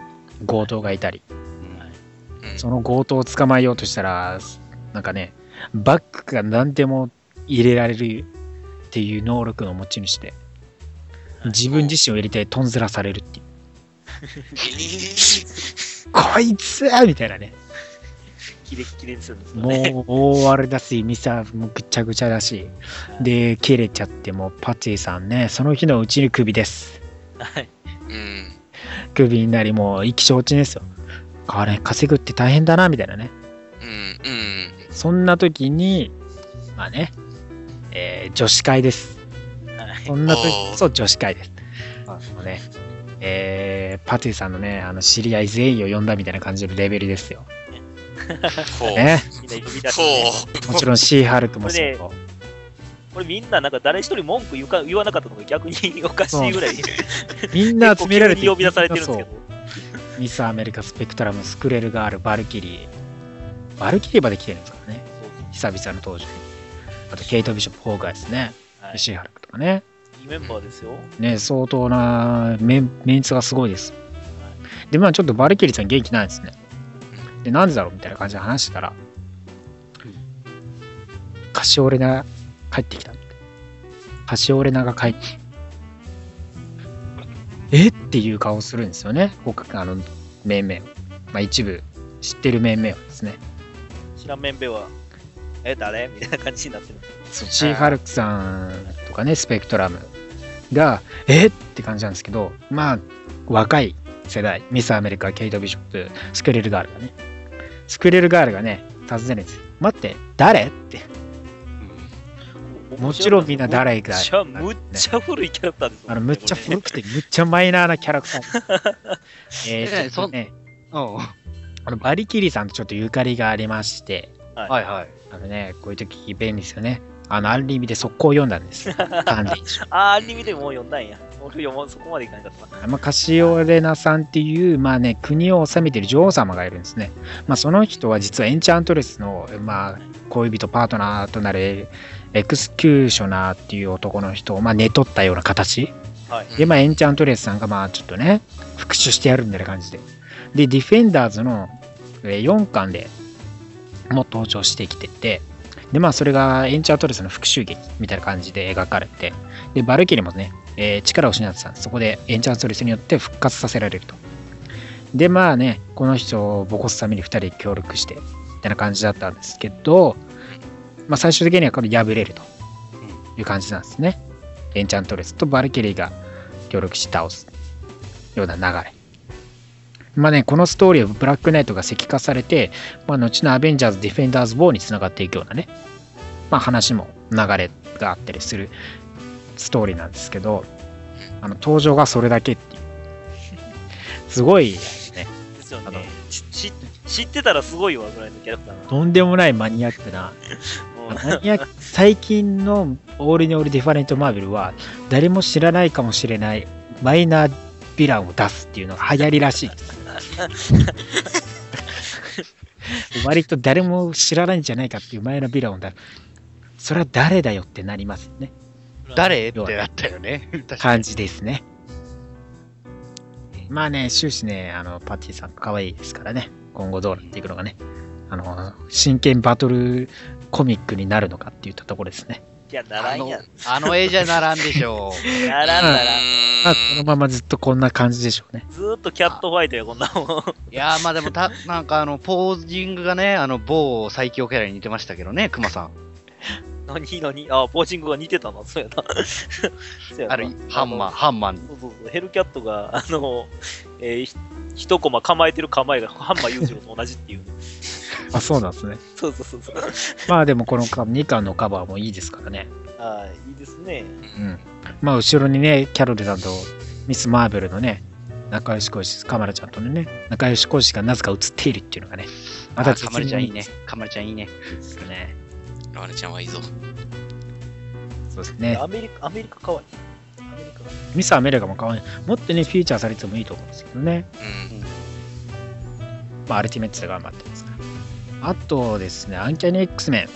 強盗がいたり、うんうんその強盗を捕まえようとしたら、なんかね、バッグが何でも入れられるっていう能力の持ち主で、自分自身を入れてトンズラされるっていう。こいつみたいなね。キレッキレにするんですよね。もう大荒れだし、ミサもぐちゃぐちゃだし、で、切れちゃって、もうパティさんね、その日のうちにクビです。はい。うんクビになり、もう意気消沈ですよ。あれ、稼ぐって大変だな、みたいなね。うんうんそんな時に、まあね、えー女子会です。はいそんな時こそ女子会です。あのね、えーパティさんのね、あの知り合い全員を呼んだみたいな感じのレベルですよ。ね。もちろんシーハルクもそう。これみんななんか誰一人文句言うか言わなかったのが逆におかしいぐらい。みんな集められて 呼び出されてるんですけど。ミス・アメリカ、スペクトラム、スクレルガール、バルキリー。バルキリーまで来てるんですからね。久々の登場。あと、ケイト・ビショップ・ホーガーですね。はい、シーハルクとかね。いいメンバーですよ。ね、相当なメンメンツがすごいです。で、まあちょっとバルキリーさん元気ないですね。で、なんでだろうみたいな感じで話してたら、カシオレナ帰ってきた。カシオレナが帰って、えっていう顔をするんですよね。他あの、面々。まあ一部知ってる面々はですね。知らんメンベは、え、誰？みたいな感じになってる。そうシーハルクさんとかね、スペクトラムが、え？って感じなんですけど、まあ、若い世代、ミス・アメリカ、ケイト・ビショップ、スクレルガールがね、スクレルガールがね、尋ねるんですよ。待って、誰？って。もちろんみんな誰がむっちゃ、むっちゃ古いキャラクターですねあの、むっちゃ古くて、むっちゃマイナーなキャラクター。ええー、ちょっとね、うん。あの、バリキリさんとちょっとゆかりがありまして、はいはいはい。あのね、こういう時便利ですよね。あの、アンリミで速攻読んだんですよ。管理あー、アニメでもう読んだんや。俺読もう、そこまでいかなかったな。まあ、カシオレナさんっていう、まあね、国を治めている女王様がいるんですね。まあ、その人は実はエンチャントレスの、まあ、恋人、パートナーとなるエクスキューショナーっていう男の人を、まあ、寝取ったような形。はい。で、まあ、エンチャントレスさんが、まあ、ちょっとね、復讐してやるみたいな感じで。で、ディフェンダーズのえー4巻でも登場してきてて、で、まあ、それがエンチャントレスの復讐劇みたいな感じで描かれて、で、バルキリーもね、えー力を失ってたんです。そこでエンチャントレスによって復活させられると。で、まあね、この人をボコすために2人で協力して、みたいな感じだったんですけど、まあ、最終的にはこれ破れるという感じなんですね。エンチャントレスとバルキリーが協力して倒すような流れ。まあね、このストーリーはブラックナイトが石化されて、まあ、後のアベンジャーズ・ディフェンダーズ・ウォーにつながっていくようなね、まあ、話も流れがあったりするストーリーなんですけど、あの登場がそれだけっていう。すごいね、ですよあのね。ち知知ってたらすごいわぐらいのキャラクターなとんでもないマニアックな、うんマニアック最近のオールにオールディファレントマーベルは、誰も知らないかもしれないマイナーヴィランを出すっていうのが流行りらしいです。割と誰も知らないんじゃないかっていうマイナーヴィランを出す。それは誰だよってなりますよね。誰ってなったよね。感じですね。まあね、終始ね、あの、パティさん可愛いですからね。今後どうなっていくのかね。あの、真剣バトルコミックになるのかっていったところですね。いや、ならあのんやん。あの絵じゃならんでしょう。ならんならん。まあ、このままずっとこんな感じでしょうね。ずーっとキャットファイトや、こんなもん。いやーまあでもた、なんかあの、ポージングがね、あの、某最強キャラに似てましたけどね、クマさん。何何？あ、ポージングが似てたな、そうやな。そうやなある、ハンマー、ハンマー。そうそうそう、ヘルキャットが、あの、えーひ一コマ構えてる構えがハンマー裕次郎と同じっていうね。あ、そうなんですね。そうそうそうそう。まあでもこの2巻のカバーもいいですからね。はい、いいですね。うん。まあ後ろにね、キャロルさんとミス・マーベルのね、仲良し講師、カマラちゃんとのね、仲良し講師がなぜか映っているっていうのがね、またあカマルちゃんいいね。カマルちゃんいいね。ですね。ラルちゃんはいいぞ。そうですね。アメリカ、アメリカかわいい。アメリカがミス・アメリカも可愛い。もっとね、フィーチャーされてもいいと思うんですけどね。うん。まあ、アルティメットで頑張って。あとですね、アンキャニ X メ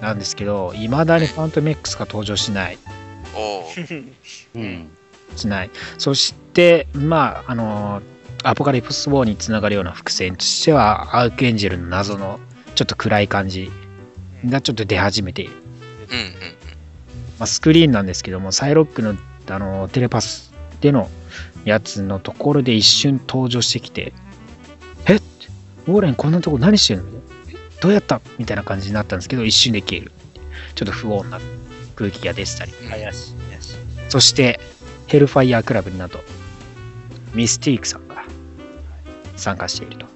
ンなんですけど、いまだにファントム X が登場しない。おお。うん。しない。そして、まあ、あの、アポカリプス・ウォーにつながるような伏線としては、アークエンジェルの謎のちょっと暗い感じがちょっと出始めている。うんうんまあ、スクリーンなんですけども、サイロックのあのテレパスでのやつのところで一瞬登場してきてウォーレンこんなとこ何してるのえどうやった？みたいな感じになったんですけど、一瞬で消える。ちょっと不穏な空気が出てたり。うん。怪しい、怪しい。そして、ヘルファイヤークラブになど、ミスティークさんが参加していると。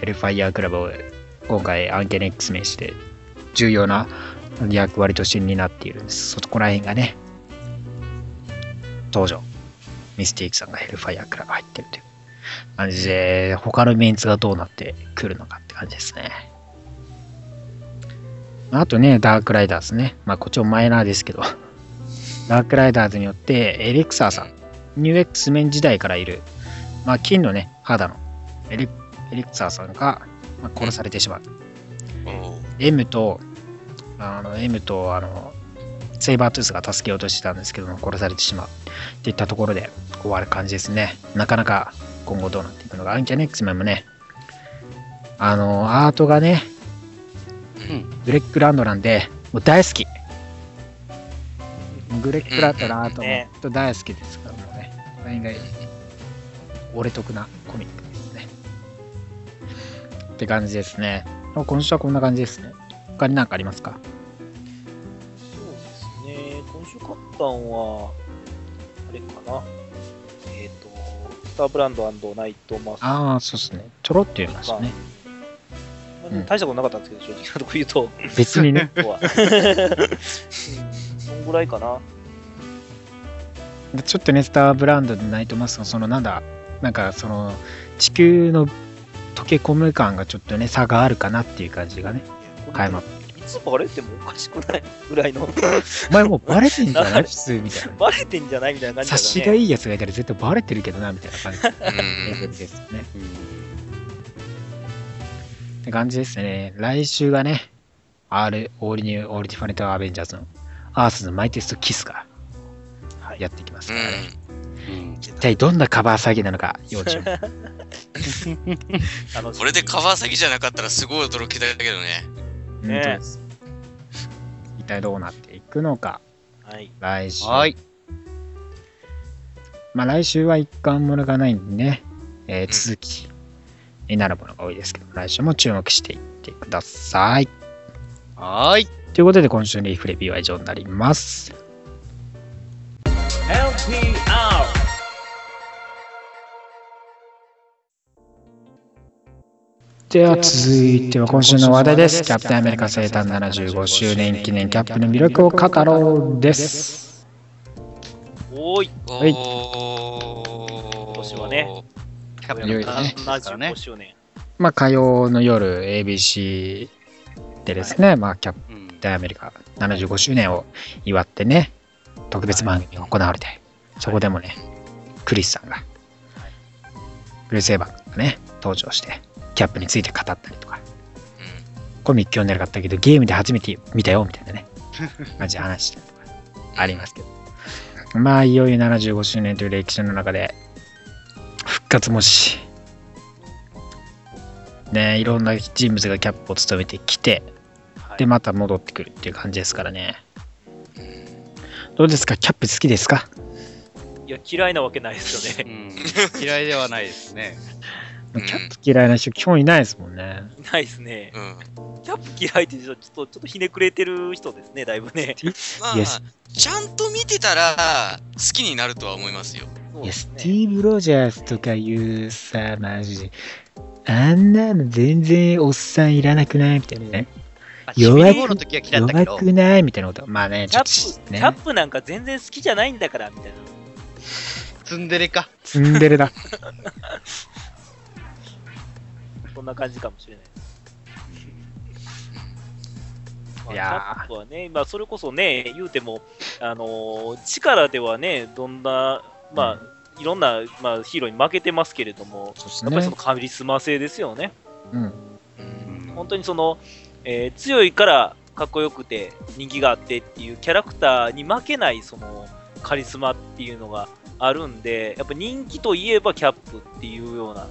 ヘルファイヤークラブを今回アンケネ X 名して重要な役割として担っているんです。そこら辺がね、登場。ミスティークさんがヘルファイヤークラブ入ってるという感じで、他のメンツがどうなってくるのかって感じですね。あとね、ダークライダーズね。まあ、こっちもマイナーですけど、ダークライダーズによってエレクサーさん、ニュー X メン時代からいる、まあ、金のね、肌のエレエレクサーさんが、まあ、殺されてしまう。M と、あの M とあのセイバートゥースが助けようとしてたんですけども、殺されてしまう。っていったところで終わる感じですね。なかなか今後どうなっていくのか。アンキャネ X メンもね、あの、アートがね、うん。グレッグランドなんで、もう大好き。グレッグランドのアートもね本当大好きですから、もうね。これが俺得なコミックですね。って感じですね。今週はこんな感じですね。他に何かありますか？そうですね。今週買ったんは、あれかな。えっ、と、スターブランドナイトマスああ、そうですね。ちょろっと言いましたね。まあ大したことなかったんですけど、正直なとこ言うと、別にね。そんぐらいかな。ちょっとね、スターブランドでナイトマスクのそのなんだ、なんかその地球の溶け込む感がちょっとね、差があるかなっていう感じがね、垣間。バレてもおかしくない？ぐらいの、お前もうバレてんじゃない？普通みたいな。バレてんじゃないみたいな感じだ察。しがいいやつがいたら絶対バレてるけどな、みたいな感じですね。って感じですね。来週がね、R、オールニュー、オールディファレントアベンジャーズのアースのマイテストキスがはいやってきますうからね。一体どんなカバー詐欺なのか、要注目。楽しみこれでカバー先じゃなかったらすごい驚きだけどね。ね一体どうなっていくのか、はい。来週。はい。まあ来週は一巻ものがないんでね、えーん続きになるものが多いですけど、来週も注目していってください。はーい。ということで今週のリーフレビューは以上になります。LPR では続いては今週の話題です。キャプテンアメリカ生誕75周年記念キャップの魅力を語ろうです。おーい、はいおー。今年はねキャプテンいよいよねですからね75。周年。まあ火曜の夜 ABC でですね、まあキャプうんテンアメリカ75周年を祝ってね、特別番組が行われて、そこでもね、クリスさんが、ブルース・エヴァンがね、登場して、キャップについて語ったりとか、コミック読んでなかったけど、ゲームで初めて見たよ、みたいなね、感じで話したりとか、ありますけど。まあ、いよいよ75周年という歴史の中で、復活もし、ね、いろんな人物がキャップを務めてきて、はい。で、また戻ってくるっていう感じですからね。どうですか？キャップ好きですか？いや、嫌いなわけないですようね。ん。嫌いではないですね。キャップ嫌いな人基本いないですもんね。ないですね。うん。キャップ嫌いってちょっと、ちょっとひねくれてる人ですね、だいぶね。まあちゃんと見てたら、好きになるとは思いますよ。いや、スティーブ・ロジャースとかいうさ、マジで。あんなの全然おっさんいらなくないみたいなね。弱い弱くないみたいなこと。まあね、ちょっキャップ、とねキャッ、プなんか全然好きじゃないんだから、みたいな。ツンデレか。ツンデレだ。そんな感じかもしれないです。まあいやーキャップはね、まあ、それこそね、言うても、あのー力ではね、どんな、まあ、いろんな、まあ、ヒーローに負けてますけれども、そうですやっぱりそねの。カリスマ性ですよね。うん。うん本当にその、えー強いからかっこよくて人気があってっていうキャラクターに負けないそのカリスマっていうのがあるんで、やっぱ人気といえばキャップっていうような、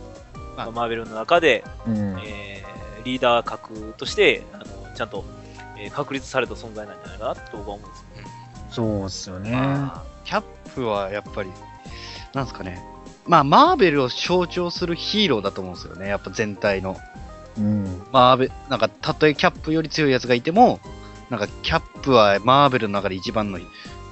まあ、マーベルの中で、うん。えーリーダー格としてあのちゃんと、えー確立された存在なんじゃないかなと僕は思うんですよね。そうっすよね。まあキャップはやっぱり、なんですかね。まあ、マーベルを象徴するヒーローだと思うんですよね。やっぱ全体の。うん。マーベなんか、たとえキャップより強いやつがいても、なんか、キャップはマーベルの中で一番の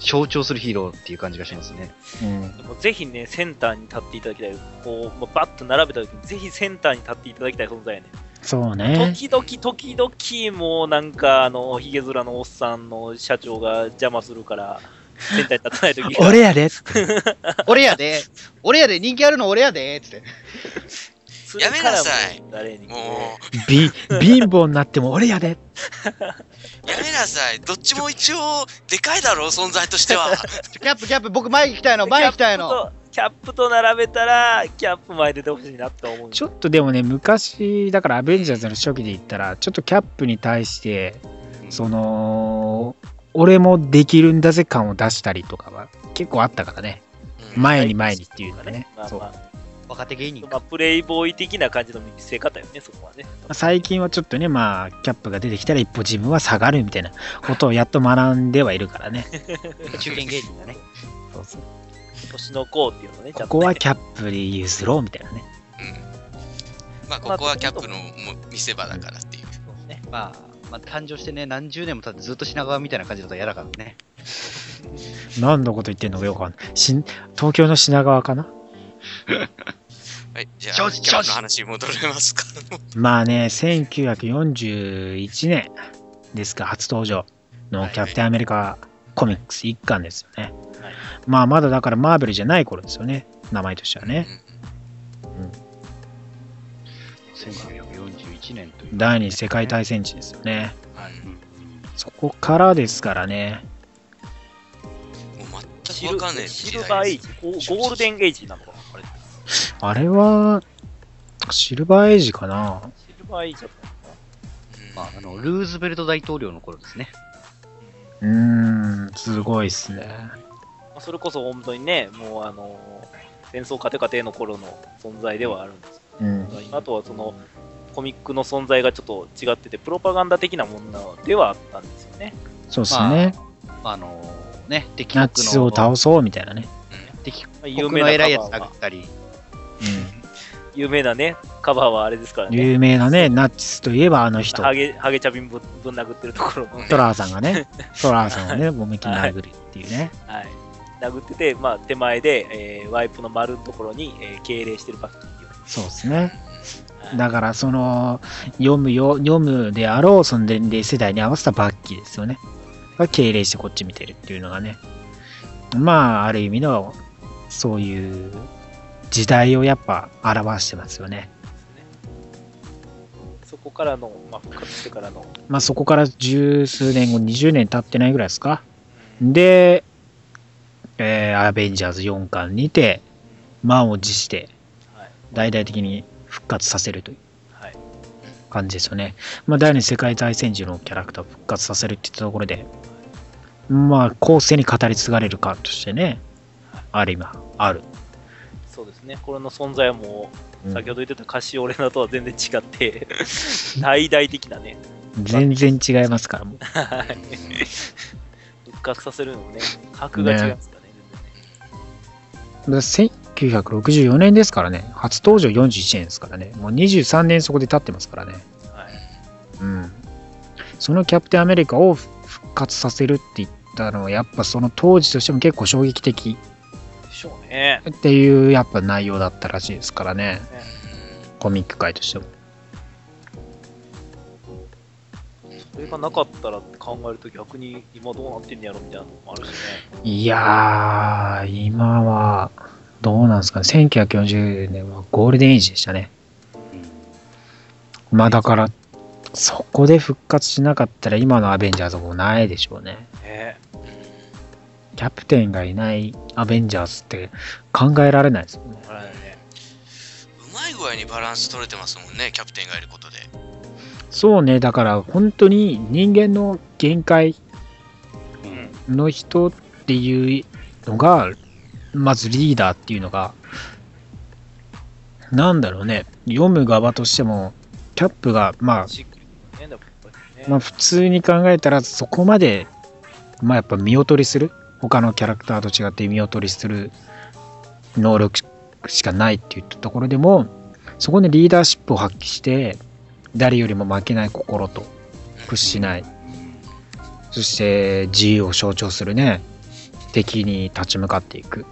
象徴するヒーローっていう感じがしますね。うん。でもぜひね、センターに立っていただきたい。こう、まあバッと並べた時に、ぜひセンターに立っていただきたい存在やね。そうね。時々、時々、もうなんか、あの、ヒゲ面のおっさんの社長が邪魔するから、センターに立たない時が。俺やで 俺やで俺やで人気あるの俺やでつって。それからやめなさいもう誰にもび貧乏になっても俺やでう、やめなさい。どっちも一応、でかいだろう、存在としては。キャップ、キャップ、僕前行きたいの、前行きたいの。キャップと並べたら、キャップ前出てほしいなって思うちょっとでもね、昔、だからアベンジャーズの初期で言ったら、ちょっとキャップに対して、その、俺もできるんだぜ感を出したりとかは結構あったからね。うん前に前にっていうのがね。そうまあま若手芸人あ、まあ、プレイボーイ的な感じの見せ方よね、そこはね。最近はちょっとね、まあ、キャップが出てきたら一歩自分は下がるみたいなことをやっと学んではいるからね。中堅芸人だね。そうそう年の子っていうのね、ここはね。キャップで譲ろうみたいなね。うんまあ、ここはキャップのも見せ場だからっていう。ねまあ、まあ、誕生してね、何十年も経ってずっと品川みたいな感じだと嫌だからね。何のこと言ってんのかよくわかんない。し東京の品川かな？はい、じゃあ、ジョージキャップの話に戻れますか？まあね、1941年ですか、初登場のキャプテンアメリカコミックス一巻ですよね。はいまあまだだからマーベルじゃない頃ですよね、名前としてはね。1941年という。第二次世界大戦時ですよね。うんそこからですからね。うんもうシル全くわかんないシルバーエイジ、ゴゴールデンエイジなのかなあれは、シルバーエイジかなシルバーエイジだったのかうんまあ、あの、ルーズベルト大統領の頃ですね。うーん、すごいっすね。な、まあ、それこそ本当にね、もうあの戦争家庭家庭の頃の存在ではあるんですうん。けど、あとはそのコミックの存在がちょっと違ってて、プロパガンダ的なものではあったんですよね。そうっすね。まあ、あのね、敵ナ国チスを倒の、そうみたいなね。敵まあ国有名なの偉いやつカバーは殴ったり、う有名なね、カバーはあれですからん。ね。有名なね、ナチスといえばあの人。ハゲ、ハゲチャビンぶんぶん殴ってるところの、トラーさんがね、トラーさんをね、もみきに殴るっていうね。はい。殴ってて、まあ、手前で、えーワイプの丸のところに、えー敬礼してるバッキーっていう。そうですね。だからその読むよ読むであろうその年齢世代に合わせたバッキーですよね。が敬礼してこっち見てるっていうのがね。まあある意味のそういう時代をやっぱ表してますよね。そこからの、まあ、復活してからの、まあそこから十数年後、20年経ってないぐらいですか。で、えーアベンジャーズ4巻にて満を持してはい大々的に復活させるというはい感じですよね。まあ、第二次世界大戦時のキャラクターを復活させるっていったところで、まあ、後世に語り継がれるかとしてね、ある今、ある。そうですね、これの存在はもう、うん。先ほど言ってたカシオレナとは全然違って、大々的なね、全然違いますから、もう。はい。復活させるのもね、格が違いますからね、だから1964年ですからね、初登場41年ですからね、もう23年そこで経ってますからね。はい。うん。そのキャプテンアメリカを復活させるって言ったのは、やっぱその当時としても結構衝撃的でしょうね。っていうやっぱ内容だったらしいですからね、ねコミック界としても。それがなかったらって考えると逆に今どうなってんねやろみたいなのもあるしね。いやー、今は、どうなんですかね、1940年はゴールデンエイジでしたね。まあだから、そこで復活しなかったら今のアベンジャーズもないでしょうね。ねキャプテンがいないアベンジャーズって考えられないですよね。うまい具合にバランス取れてますもんね、キャプテンがいることで。そうね、だから本当に人間の限界うん。の人っていうのが、まずリーダーっていうのが、なんだろうね、読む側としても、キャップが、まあ。まあ普通に考えたらそこまで、まあやっぱ見劣りする他のキャラクターと違って見劣りする能力しかないっていったところでもそこでリーダーシップを発揮して誰よりも負けない心と屈しないそして自由を象徴するね敵に立ち向かっていく。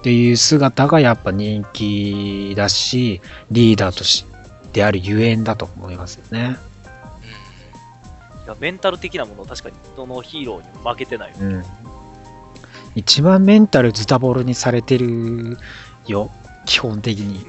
っていう姿がやっぱ人気だしリーダーとしてあるゆえんだと思いますよね。いやメンタル的なもの確かにどのヒーローにも負けてないよ。うん。一番メンタルズタボロにされてるよ、基本的に。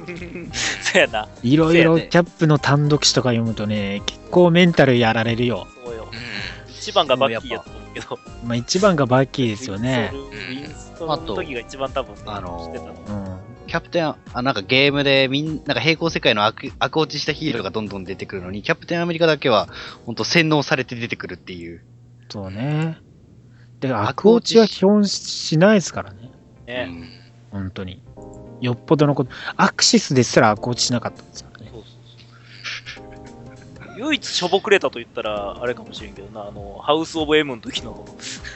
そうやな。いろいろキャップの単独誌とか読むとね、結構メンタルやられるよ。そうよう。ん一番がバッキーやと思うけど。まあ一番がバッキーですよね。ウィンストルウィンストルの時が一番多分、あのーしてたのうん。キャプテン、あ、なんかゲームでみんなんか平行世界の悪悪落ちしたヒーローがどんどん出てくるのに、キャプテンアメリカだけは、本当洗脳されて出てくるっていう。そうね。で、悪落ちは基本しないですからね。ね。うん本当に。よっぽどのこと。アクシスですら悪落ちしなかったんですからね。そうそうそう。唯一しょぼくれたと言ったら、あれかもしれんけどな、あの、ハウス・オブ・エムの時の。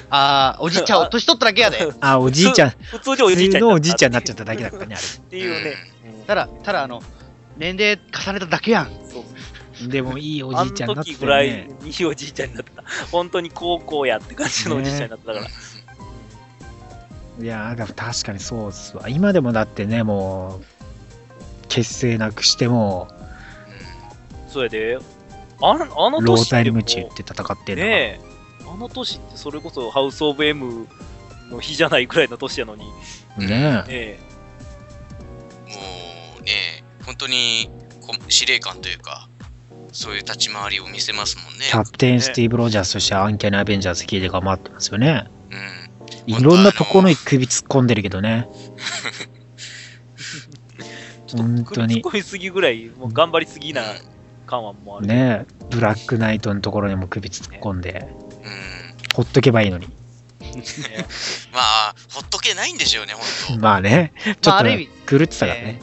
あー、おじいちゃん、年取っただけやで。あ、おじいちゃん。普通におじいちゃん普通のおじいちゃんになっちゃっっただけだからね、あっていうね。ただ、ただあの、年齢重ねただけやん。そうれ。でもいいおあのじいちゃんになって時ぐらい。いいおじいちゃんになってた。本当に高校やって感じのおじいちゃんになってたから。いやー、でも確かにそうっすわ。今でもだってね、もう、結成なくしても、それで、あのあのロー年でもタイムチって戦ってるのがねえ、あの年ってそれこそハウス・オブ・エムの日じゃないぐらいの年やのに、ねねえ、もうね、本当にこ司令官というか、そういう立ち回りを見せますもんね。キャプテン・スティーブ・ロジャースとしてアンキャナ・アベンジャーズ聞いて頑張ってますよね。うん。いろんなところに首突っ込んでるけどね。本当に首突っ込みすぎぐらい、もう頑張りすぎな感はもうある。ねブラックナイトのところにも首突っ込んで、うん。ほっとけばいいのに。ね まあ、ほっとけないんでしょうね、本当。まあね、ちょっとまあある意味狂ってたからね。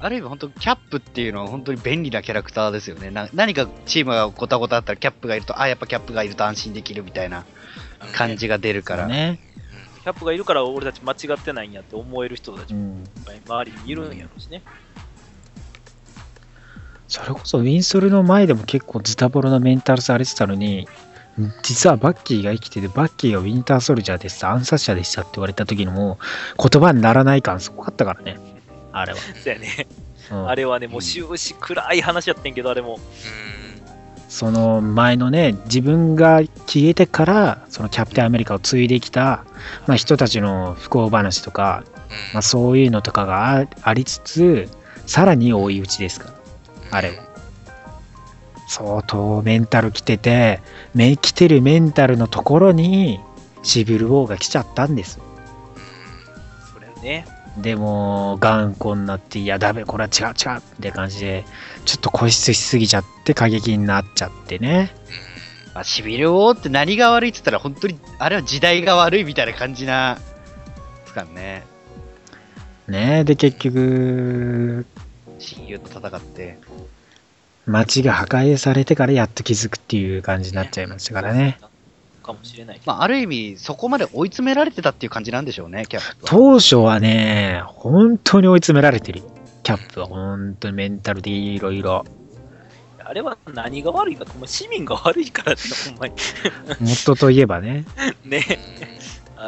ある意味本当キャップっていうのは本当に便利なキャラクターですよね。な何かチームがごたごたあったらキャップがいると、あ、やっぱキャップがいると安心できるみたいな感じが出るから。ね。キャップがいるから俺たち間違ってないんやって思える人たちもうん。いっぱい周りにいるんやろうしね。それこそウィンソルの前でも結構ズタボロなメンタルされてたのに、実はバッキーが生きてて、バッキーがウィンターソルジャーでした、暗殺者でしたって言われた時のもう言葉にならない感すごかったからね。あれは。そうやね。うんあれはね、もう終始暗い話やってんけど、あれも。うん。その前のね、自分が消えてから、そのキャプテンアメリカを継いできた、まあ、人たちの不幸話とか、うんまあ、そういうのとかがあありつつ、さらに追い打ちですから、あれは。相当メンタル来てて、め来てるメンタルのところに、シビルウォーが来ちゃったんです。それね。でも、頑固になって、いや、ダメ、これは違う違うって感じで、ちょっと固執しすぎちゃって、過激になっちゃってね。まあ、シビル王って何が悪いって言ったら、本当に、あれは時代が悪いみたいな感じな、ですからね。ねで、結局、親友と戦って。街が破壊されてからやっと気づくっていう感じになっちゃいましたからね。。かもしれない。まあ、ある意味、そこまで追い詰められてたっていう感じなんでしょうね、キャップは。当初はね、本当に追い詰められてるよ。キャップは本当にメンタルでいろいろ。あれは何が悪いか市民が悪いからって、ほんまに。元といえばね。ね。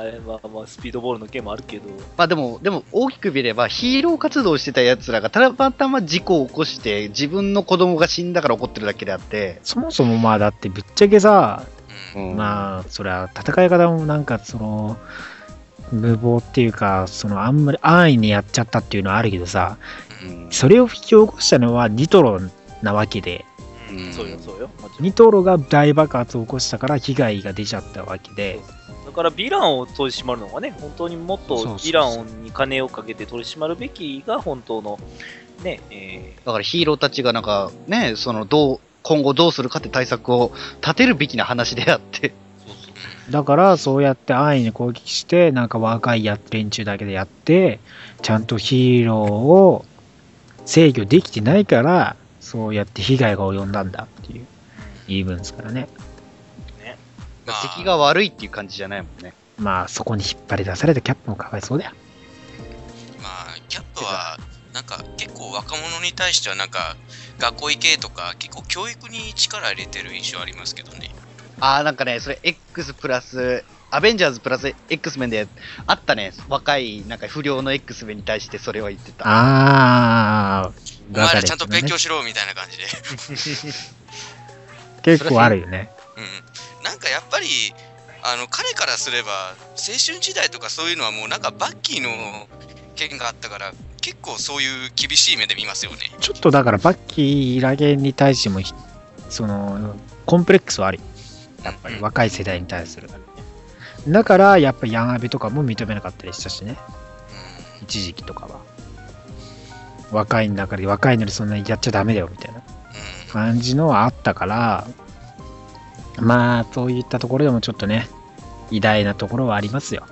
うんあれはまあ、スピードボールの件もあるけど。まあでも、でも大きく見れば、ヒーロー活動してた奴らがたまたま事故を起こして、自分の子供が死んだから怒ってるだけであって、そもそもまあだってぶっちゃけさ、うん。まあそりゃ戦い方もなんかその無謀っていうかそのあんまり安易にやっちゃったっていうのはあるけどさうん。それを引き起こしたのはニトロなわけで。うん。そうよ、そうよ。ニトロが大爆発を起こしたから被害が出ちゃったわけで。だから、ヴィランを取り締まるのがね、本当にもっとヴィランに金をかけて取り締まるべきが本当の、ね、えだからヒーローたちがなんかね、そのどう、今後どうするかって対策を立てるべきな話であって、だからそうやって安易に攻撃してなんか若いや連中だけでやってちゃんとヒーローを制御できてないからそうやって被害が及んだんだっていう言い分ですからねまあ敵が悪いっていう感じじゃないもんね。まあそこに引っ張り出されたキャップもかわいそうだよまあ、キャップは、なんか結構若者に対しては、なんか学校行けとか、結構教育に力入れてる印象ありますけどね。あーなんかね、それ X プラス、アベンジャーズプラス X 面であったね、若いなんか不良の X 面に対してそれは言ってた。ああ、お前らちゃんと勉ね強しろみたいな感じで。結構あるよね。うん。なんかやっぱり、あの、彼からすれば、青春時代とかそういうのはもうなんかバッキーの件があったから、結構そういう厳しい目で見ますよね。ちょっとだからバッキー・ラゲンに対してもひそのコンプレックスはあるよやっぱり若い世代に対する。だからやっぱりヤンアベとかも認めなかったりしたしね。う一時期とかは。若い中で若いのにそんなにやっちゃダメだよみたいなんうん。感じのはあったからまあそういったところでもちょっとね偉大なところはありますよ。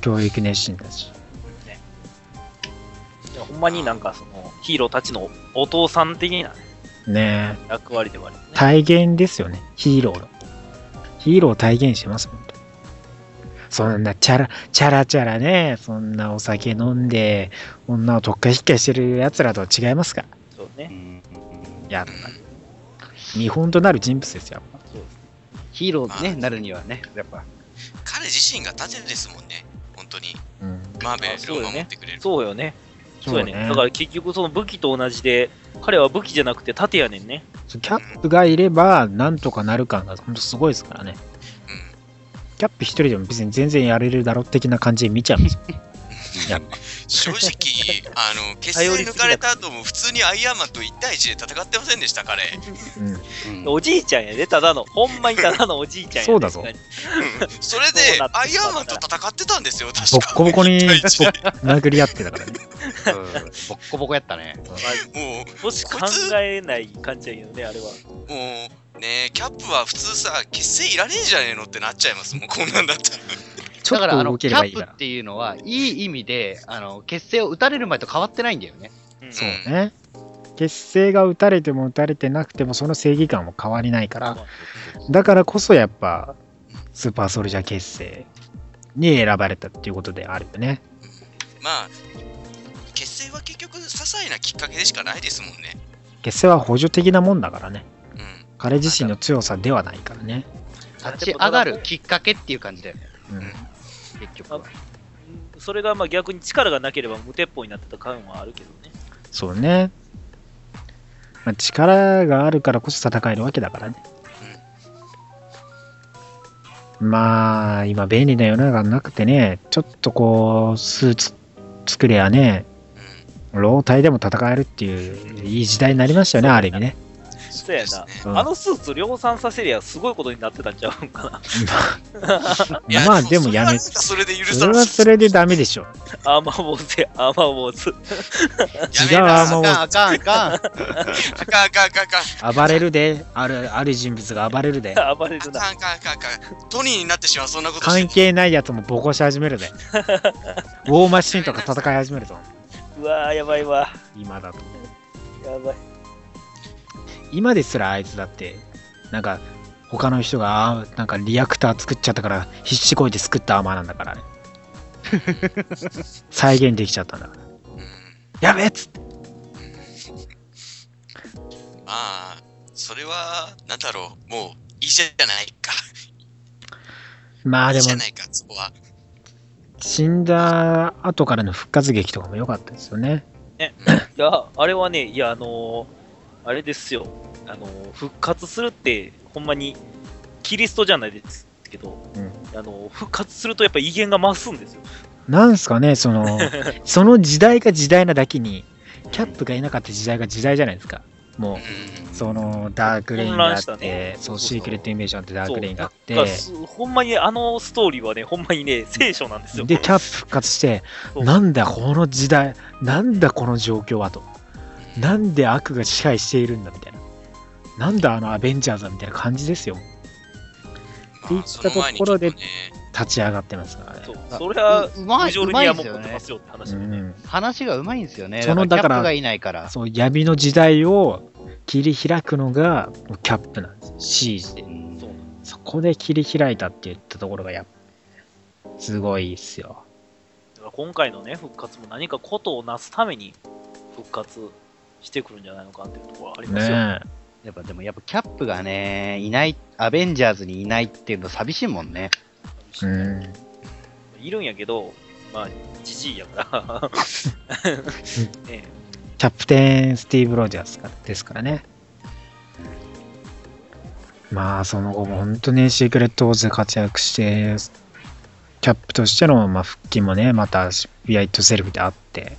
教育熱心だし。いやほんまになんかそのヒーローたちのお父さん的なね。え役割ではあるよね。体現ですよね、ヒーローの。ヒーローを体現してます、本当に。そんなチャラ、チャラチャラね、そんなお酒飲んで、女を特化引っかしてる奴らとは違いますか。そうね。うん。やっぱり。見本となる人物ですよ。ヒーローに、ね、なるにはね、やっぱ。彼自身が盾ですもんね。本当に。うん。マーベルをあそうよね守ってくれる。そうよね。そうやねだから結局その武器と同じで、彼は武器じゃなくて盾やねんね。キャップがいれば、なんとかなる感が本当すごいですからね。うんキャップ一人でも別に全然やれるだろう的な感じで見ちゃうんですよ。やっぱ正直、あの、決戦抜かれた後も普通にアイアンマンと1対1で戦ってませんでした、彼。うん。うんおじいちゃんやで、ただの。ほんまにただのおじいちゃんやで。そうだぞそれでアイアンマンと戦ってたんですよ、確ボか。ッコボコに1対1で殴り合ってたからね。うんボッコボコやったね。ももし考えない感じやけどね、あれは。う、もう、ねキャップは普通さ、決戦いらねえじゃねえのってなっちゃいますもん、こんなんだったら。ちょっだから、あの、と動キければいいからャップっ。ていうのは、いい意味で、あの、結成を打たれる前と変わってないんだよね。うんそうね。結成が打たれても打たれてなくてもその正義感も変わりないから、だからこそやっぱスーパーソルジャー結成に選ばれたっていうことであるよね。まあ、結成は結局、些細なきっかけでしかないですもんね。結成は補助的なもんだからね。うん。彼自身の強さではないからね。立ち上がるきっかけっていう感じだよね。うん、結局は。それがまあ逆に力がなければ無鉄砲になってた感はあるけどね。そうね。まあ、力があるからこそ戦えるわけだからね。まあ、今便利な世の中なくてね、ちょっとこう、スーツ作れやね、老体でも戦えるっていう、いい時代になりましたよね、ある意味ね。そうやな。うんあのスーツ量産させりゃすごいことになってたんちゃうんかな。まあ、でもやめ、それはそれで許それされはそれでダメでしょ。アーマーウォーズや、アーマーウォーズ。違うアーマーウォーズあかんあかんあかん。あかんあかんあかん暴れるで、ある、ある人物が暴れるで。暴れるな。あかんあかんあかんあかんトニーになってしまうそんなこと関係ないやつもボコし始めるで。ウォーマシンとか戦い始めるぞ。うわー、やばいわ。今だと。やばい。今ですらあいつだって、なんか、他の人が、なんかリアクター作っちゃったから、必死こいて作ったアーマーなんだからね。再現できちゃったんだから。うんやべえっつって。まあそれはなんだろうもういいじゃないかまあでも死んだ後からの復活劇とかも良かったですよね。いや、あれはね、いや、あのーあれですよ。あのー復活するって、ほんまに、キリストじゃないですけど、うんあのー復活するとやっぱ威厳が増すんですよ。なんすかね、その、その時代が時代なだけに、キャップがいなかった時代が時代じゃないですか。もう、うんその Dark Reign があってね、そう、 Secret Invasion って Dark Reign があってほんまにあのストーリーはね、ほんまにね、聖書なんですよ。で、キャップ復活して、なんだこの時代、なんだこの状況はと。なんで悪が支配しているんだみたいな。なんだあのアベンジャーズはみたいな感じですよ。っていったところで立ち上がってますからね。そそれは、ううまいう持ってますよね。ん、話がうまいんですよね。そのだからだからキャップがいないから。そう闇の時代を切り開くのがキャップなんです。シーズでう。んそこで切り開いたって言ったところがやすごいっすよ。今回のね、復活も何かことをなすために復活してくるんじゃないのかっていうところはありますよ。ねやっぱでもやっぱキャップがね、いない、アベンジャーズにいないっていうの寂しいもんね。え。うん。いるんやけど、まあ、じじいやから。ねキャプテン・スティーブ・ロジャースですからね。まあ、その後も本当にシークレット・ウォーズで活躍して、キャップとしてのまあ復帰もね、またビアイット・セルフであって、うん。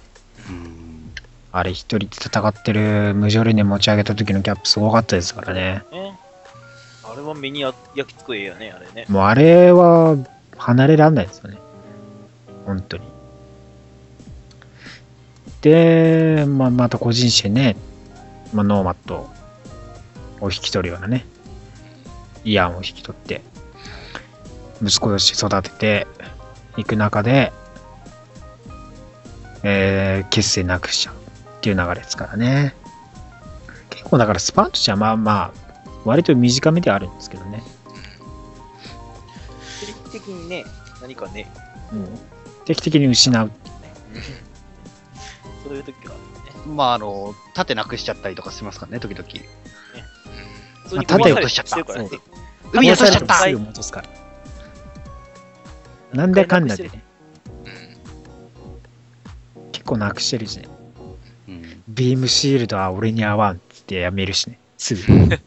あれ一人で戦ってるムジョルネ持ち上げた時のキャップすごかったですからね。ねあれは目にや焼き付く絵やね、あれね。もうあれは離れらんないですよね。本当に。で、まあ、また個人誌でね、まあ、ノーマットを引き取るようなね、イアンを引き取って、息子として育てていく中で、えー、結成なくしちゃうっていう流れですからね。結構だからスパンとしてはまあまあ、割と短めではあるんですけどね。定期的にね、何かね、定期的に失う。そういう時があるね。まああの、盾なくしちゃったりとかしますからね、時々。普通に盾落としちゃった海落としちゃったすぐ戻すから。なんだかんだでね、結構なくしてるしね。うん。ビームシールドは俺に合わんっつってやめるしね。すぐ。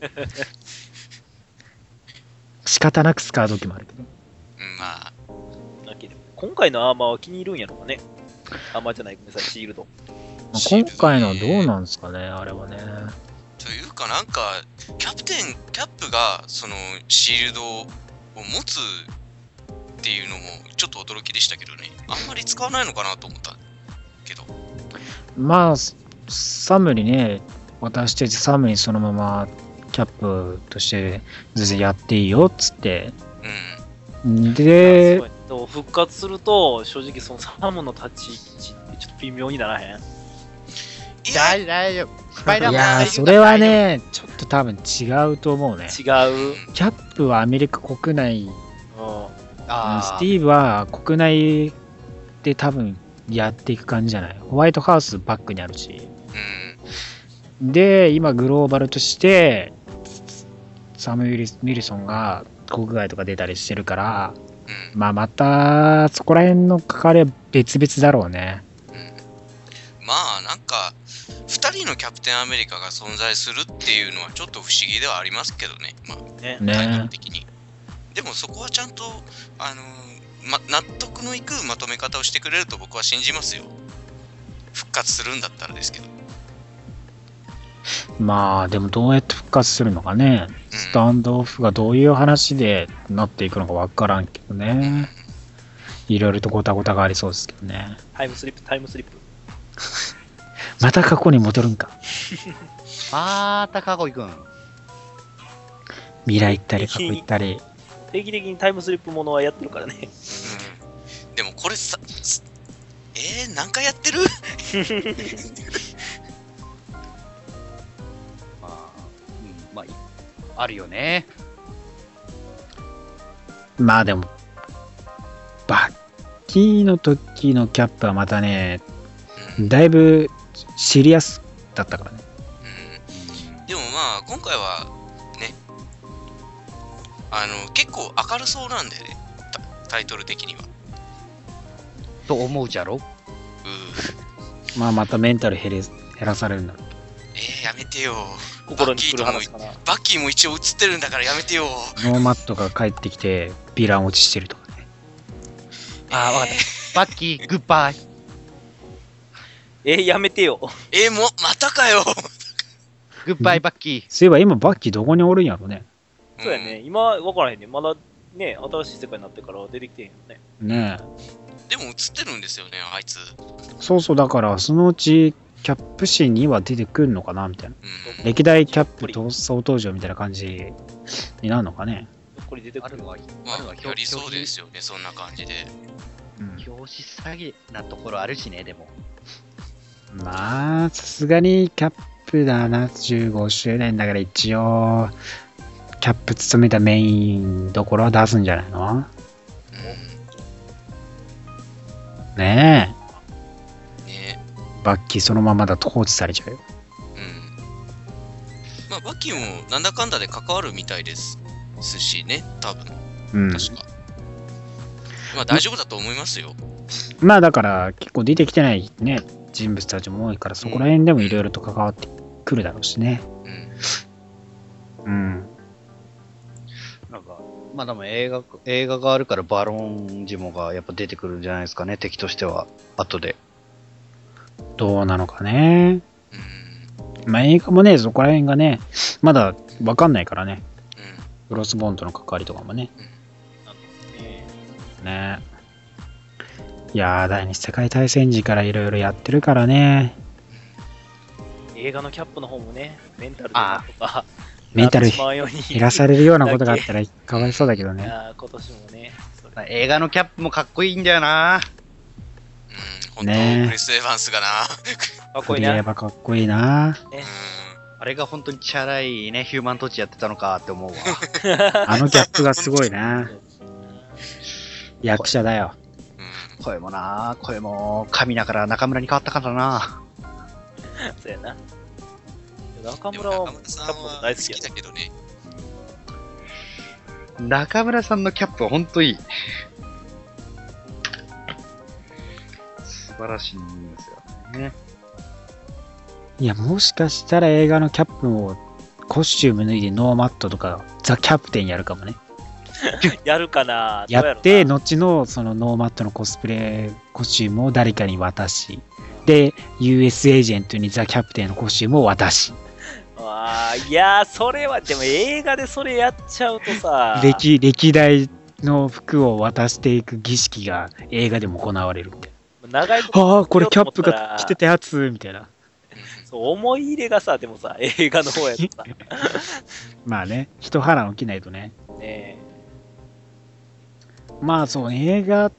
仕方なく使う時もあるけど。うんまあだけど今回のアーマーは気に入るんやろうかね。アーマーじゃない、ごめんなさい、シールド。まあ今回のはどうなんですかね、あれはね。というかなんかキャプテンキャップがそのシールドを持つっていうのもちょっと驚きでしたけどねあんまり使わないのかなと思ったけどまあ、サムにね、渡してサムにそのままキャップとして全然やっていいよっつって。うんで復活すると、正直そのサムの立ち位置ってちょっと微妙にならへん？いや大大丈夫。スパイダーいマンやー、それは、ね、ちょっと多分違うと思うね。違う。キャップはアメリカ国内、うんあスティーブは国内で多分やっていく感じじゃない？ホワイトハウスバックにあるし。うんで、今グローバルとして、サム・ウィルソンが国外とか出たりしてるから、うん。まあまた、そこら辺の関わりは別々だろうね。まあなんか2人のキャプテンアメリカが存在するっていうのはちょっと不思議ではありますけどね、まあ、ね。ねタ的に。でもそこはちゃんと、あのーま、納得のいくまとめ方をしてくれると僕は信じますよ。復活するんだったらですけど。まあ、でもどうやって復活するのかね。うんスタンドオフがどういう話でなっていくのかわからんけどね。いろいろとごたごたがありそうですけどね。タイムスリップ、タイムスリップ。また過去に戻るんか。あ ーたかこいくん。未来行ったり過去行ったり。定期的にタイムスリップものはやってるからね。うんでもこれさ、すえー、何回やってる？あるよね。まあでも、バッキーの時のキャップはまたね、うんだいぶシリアスだったからね。うんでもまあ今回はね、あの結構明るそうなんでね、タタイトル的には。と思うじゃろ？うーまあまたメンタル減らされるんだろう。えー、やめてよ。心に来る話かな。バッキーも一応映ってるんだからやめてよ。ノーマッドが帰ってきて、ヴィラン落ちしてるとかね。あーわかった。バッキー、 Goodbye。えー、やめてよ。えー、もう、またかよ。 Goodbye、バッキー。そういえば今バッキーどこにおるんやろね。そうやね。今、分からへんね。まだね、新しい世界になってから出てきてへんよね。ねでも映ってるんですよね、あいつ。え。そうそう、だからそのうちキャップ誌には出てくるのかなみたいな。うん。歴代キャップ逃走登場みたいな感じになるのかね。これ出てくるあるは、まあるはあ、やりそうですよね、そんな感じで。うん表紙詐欺なところあるしね、でも。まあ、さすがにキャップだな、15周年だから一応、キャップ務めたメインどころは出すんじゃないの？うん。ねえ。ねバッキーそのままだと放置されちゃうよ。うん。まあ、バッキーもなんだかんだで関わるみたいですしね、多分。うん。確か。まあ、大丈夫だと思いますよ。まあだから結構出てきてないね、人物たちも多いからそこら辺でもいろいろと関わってくるだろうしね。うん。うん。なんか、まあでも映画、映画があるからバロンジモがやっぱ出てくるんじゃないですかね、敵としては。後で。どうなのかね。うん。まあ映画もね、そこら辺がね、まだわかんないからね。うん。クロスボーンとの関わりとかもね。ねねいやー、第二次世界大戦時からいろいろやってるからね。映画のキャップの方もね、メンタルとか、メンタル減らされるようなことがあったらかわいそうだけどね。今年もね、映画のキャップもかっこいいんだよな。うん。本当、ねえクリス・エヴァンスがな。かっこいいな。かっこいいな。うん。あれが本当にチャラいね、ヒューマントーチやってたのかって思うわ。あのギャップがすごいな。役者だよ。うん。声もな、声も、神だから中村に変わったからな。そうやな。中村は中村さんキャップもは好大好きやきだけどね。中村さんのキャップは本当いい。晴らしいんですよね。いや、もしかしたら映画のキャップをコスチューム脱いでノーマットとかザ・キャプテンやるかもね。やるかな？やって、後のそのノーマットのコスプレコスチュームを誰かに渡し、で、US エージェントにザ・キャプテンのコスチュームを渡し、あーいやー、それは、でも映画でそれやっちゃうとさ、歴歴代の服を渡していく儀式が映画でも行われるみたい長いああ、これキャップが着てたやつみたいな。そう思い入れがさ、でもさ、映画の方やとさ、まあね、一波乱起きないとね。ねまあそう、映画、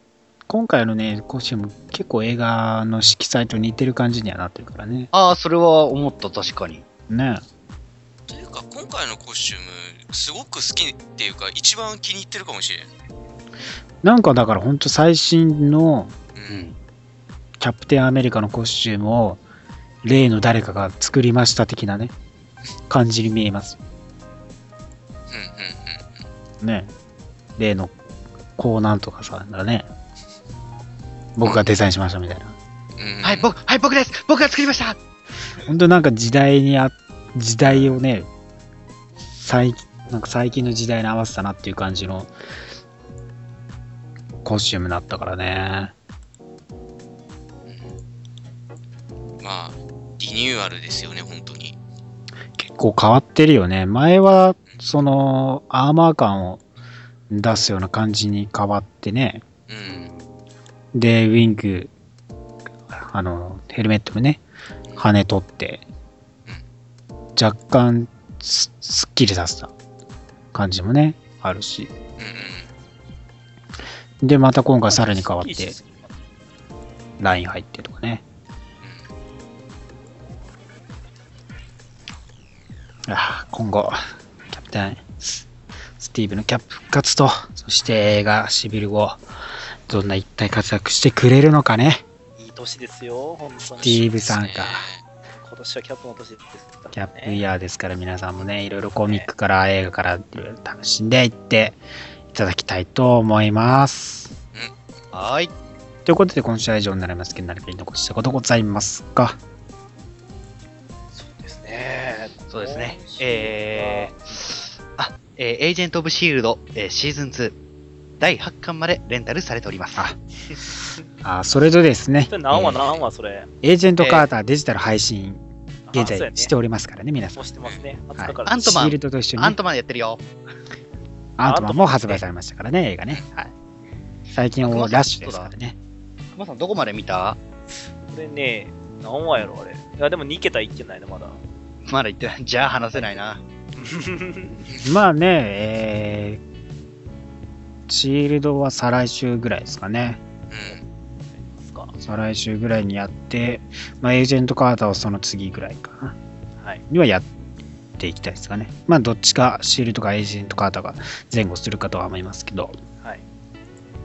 今回のね、コスチューム、結構映画の色彩と似てる感じにはなってるからね。ああ、それは思った、確かに。ねというか、今回のコスチューム、すごく好きっていうか、一番気に入ってるかもしれん。なんかだから本当最新のう。うんん。キャプテンアメリカのコスチュームを例の誰かが作りました的なね、感じに見えます。うんうんうんね。例のこうなんとかさ、だね。僕がデザインしましたみたいな。うんはい、僕、はい、僕です僕が作りました本当なんか時代にあ、時代をね、最なんか最近の時代に合わせたなっていう感じのコスチュームだったからね。まあ、リニューアルですよね、本当に。結構変わってるよね。前は、その、アーマー感を出すような感じに変わってね。うん。で、ウィング、あの、ヘルメットもね、羽取って、若干す、すっきりさせた感じもね、あるし。うんで、また今回さらに変わってライン入ってとかね。ああ今後、キャプテンス、スティーブのキャップ復活と、そして映画シビルを、どんな一体活躍してくれるのかね。いい年ですよ、本当ステに。ィーブさんか。今年はキャップの年ですね。キャップイヤーですから皆さんもね、いろいろコミックから映画からいろいろ楽しんでいっていただきたいと思います。はーい。ということで今週は以上になりますけど、何か言い残したことございますか？そうですね。そうですね。えー、あ、えーエージェント・オブ・シールド、えーシーズン2、第8巻までレンタルされております。あ あそれとですね、何話えー何話それ。エージェントカーターデジタル配信、現在しておりますからね、皆さん。してますね。はい20日からアントマンシールドと一緒にね、アントマンやってるよ。アントマンも発売されましたからね、映画ね。はい、最近はラッシュですからね。熊さん、どこまで見た？これね、何話やろ、あれ。いや、でも2桁いってないね、まだ。まだ言ってない。じゃあ話せないな。まあね、えー、シールドは再来週ぐらいですかね。再来週ぐらいにやって、まあ、エージェントカーターはその次ぐらいかな。はい。にはやっていきたいですかね。まあ、どっちかシールドかエージェントカーターが前後するかとは思いますけど、はい。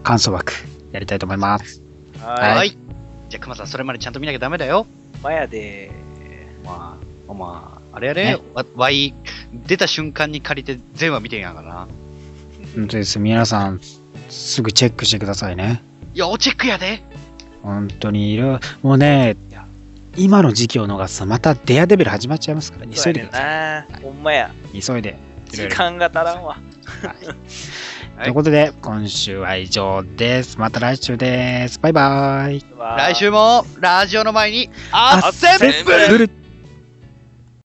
感想枠やりたいと思います。はい。はい。じゃあ、熊さん、それまでちゃんと見なきゃダメだよ。まやで。まあ、まあ、あれやれ、ねわわい、出た瞬間に借りて全話見てんやからな。本当です。皆さん、すぐチェックしてくださいね。要チェックやで本当にいる。もうね、今の時期を逃すとまたデアデビル始まっちゃいますから、急いでくださな。ほんまや。い。急いで。時間が足らんわ。ということで、今週は以上です。また来週です。バイバイ。来週も、ラジオの前に、あっせんセンブル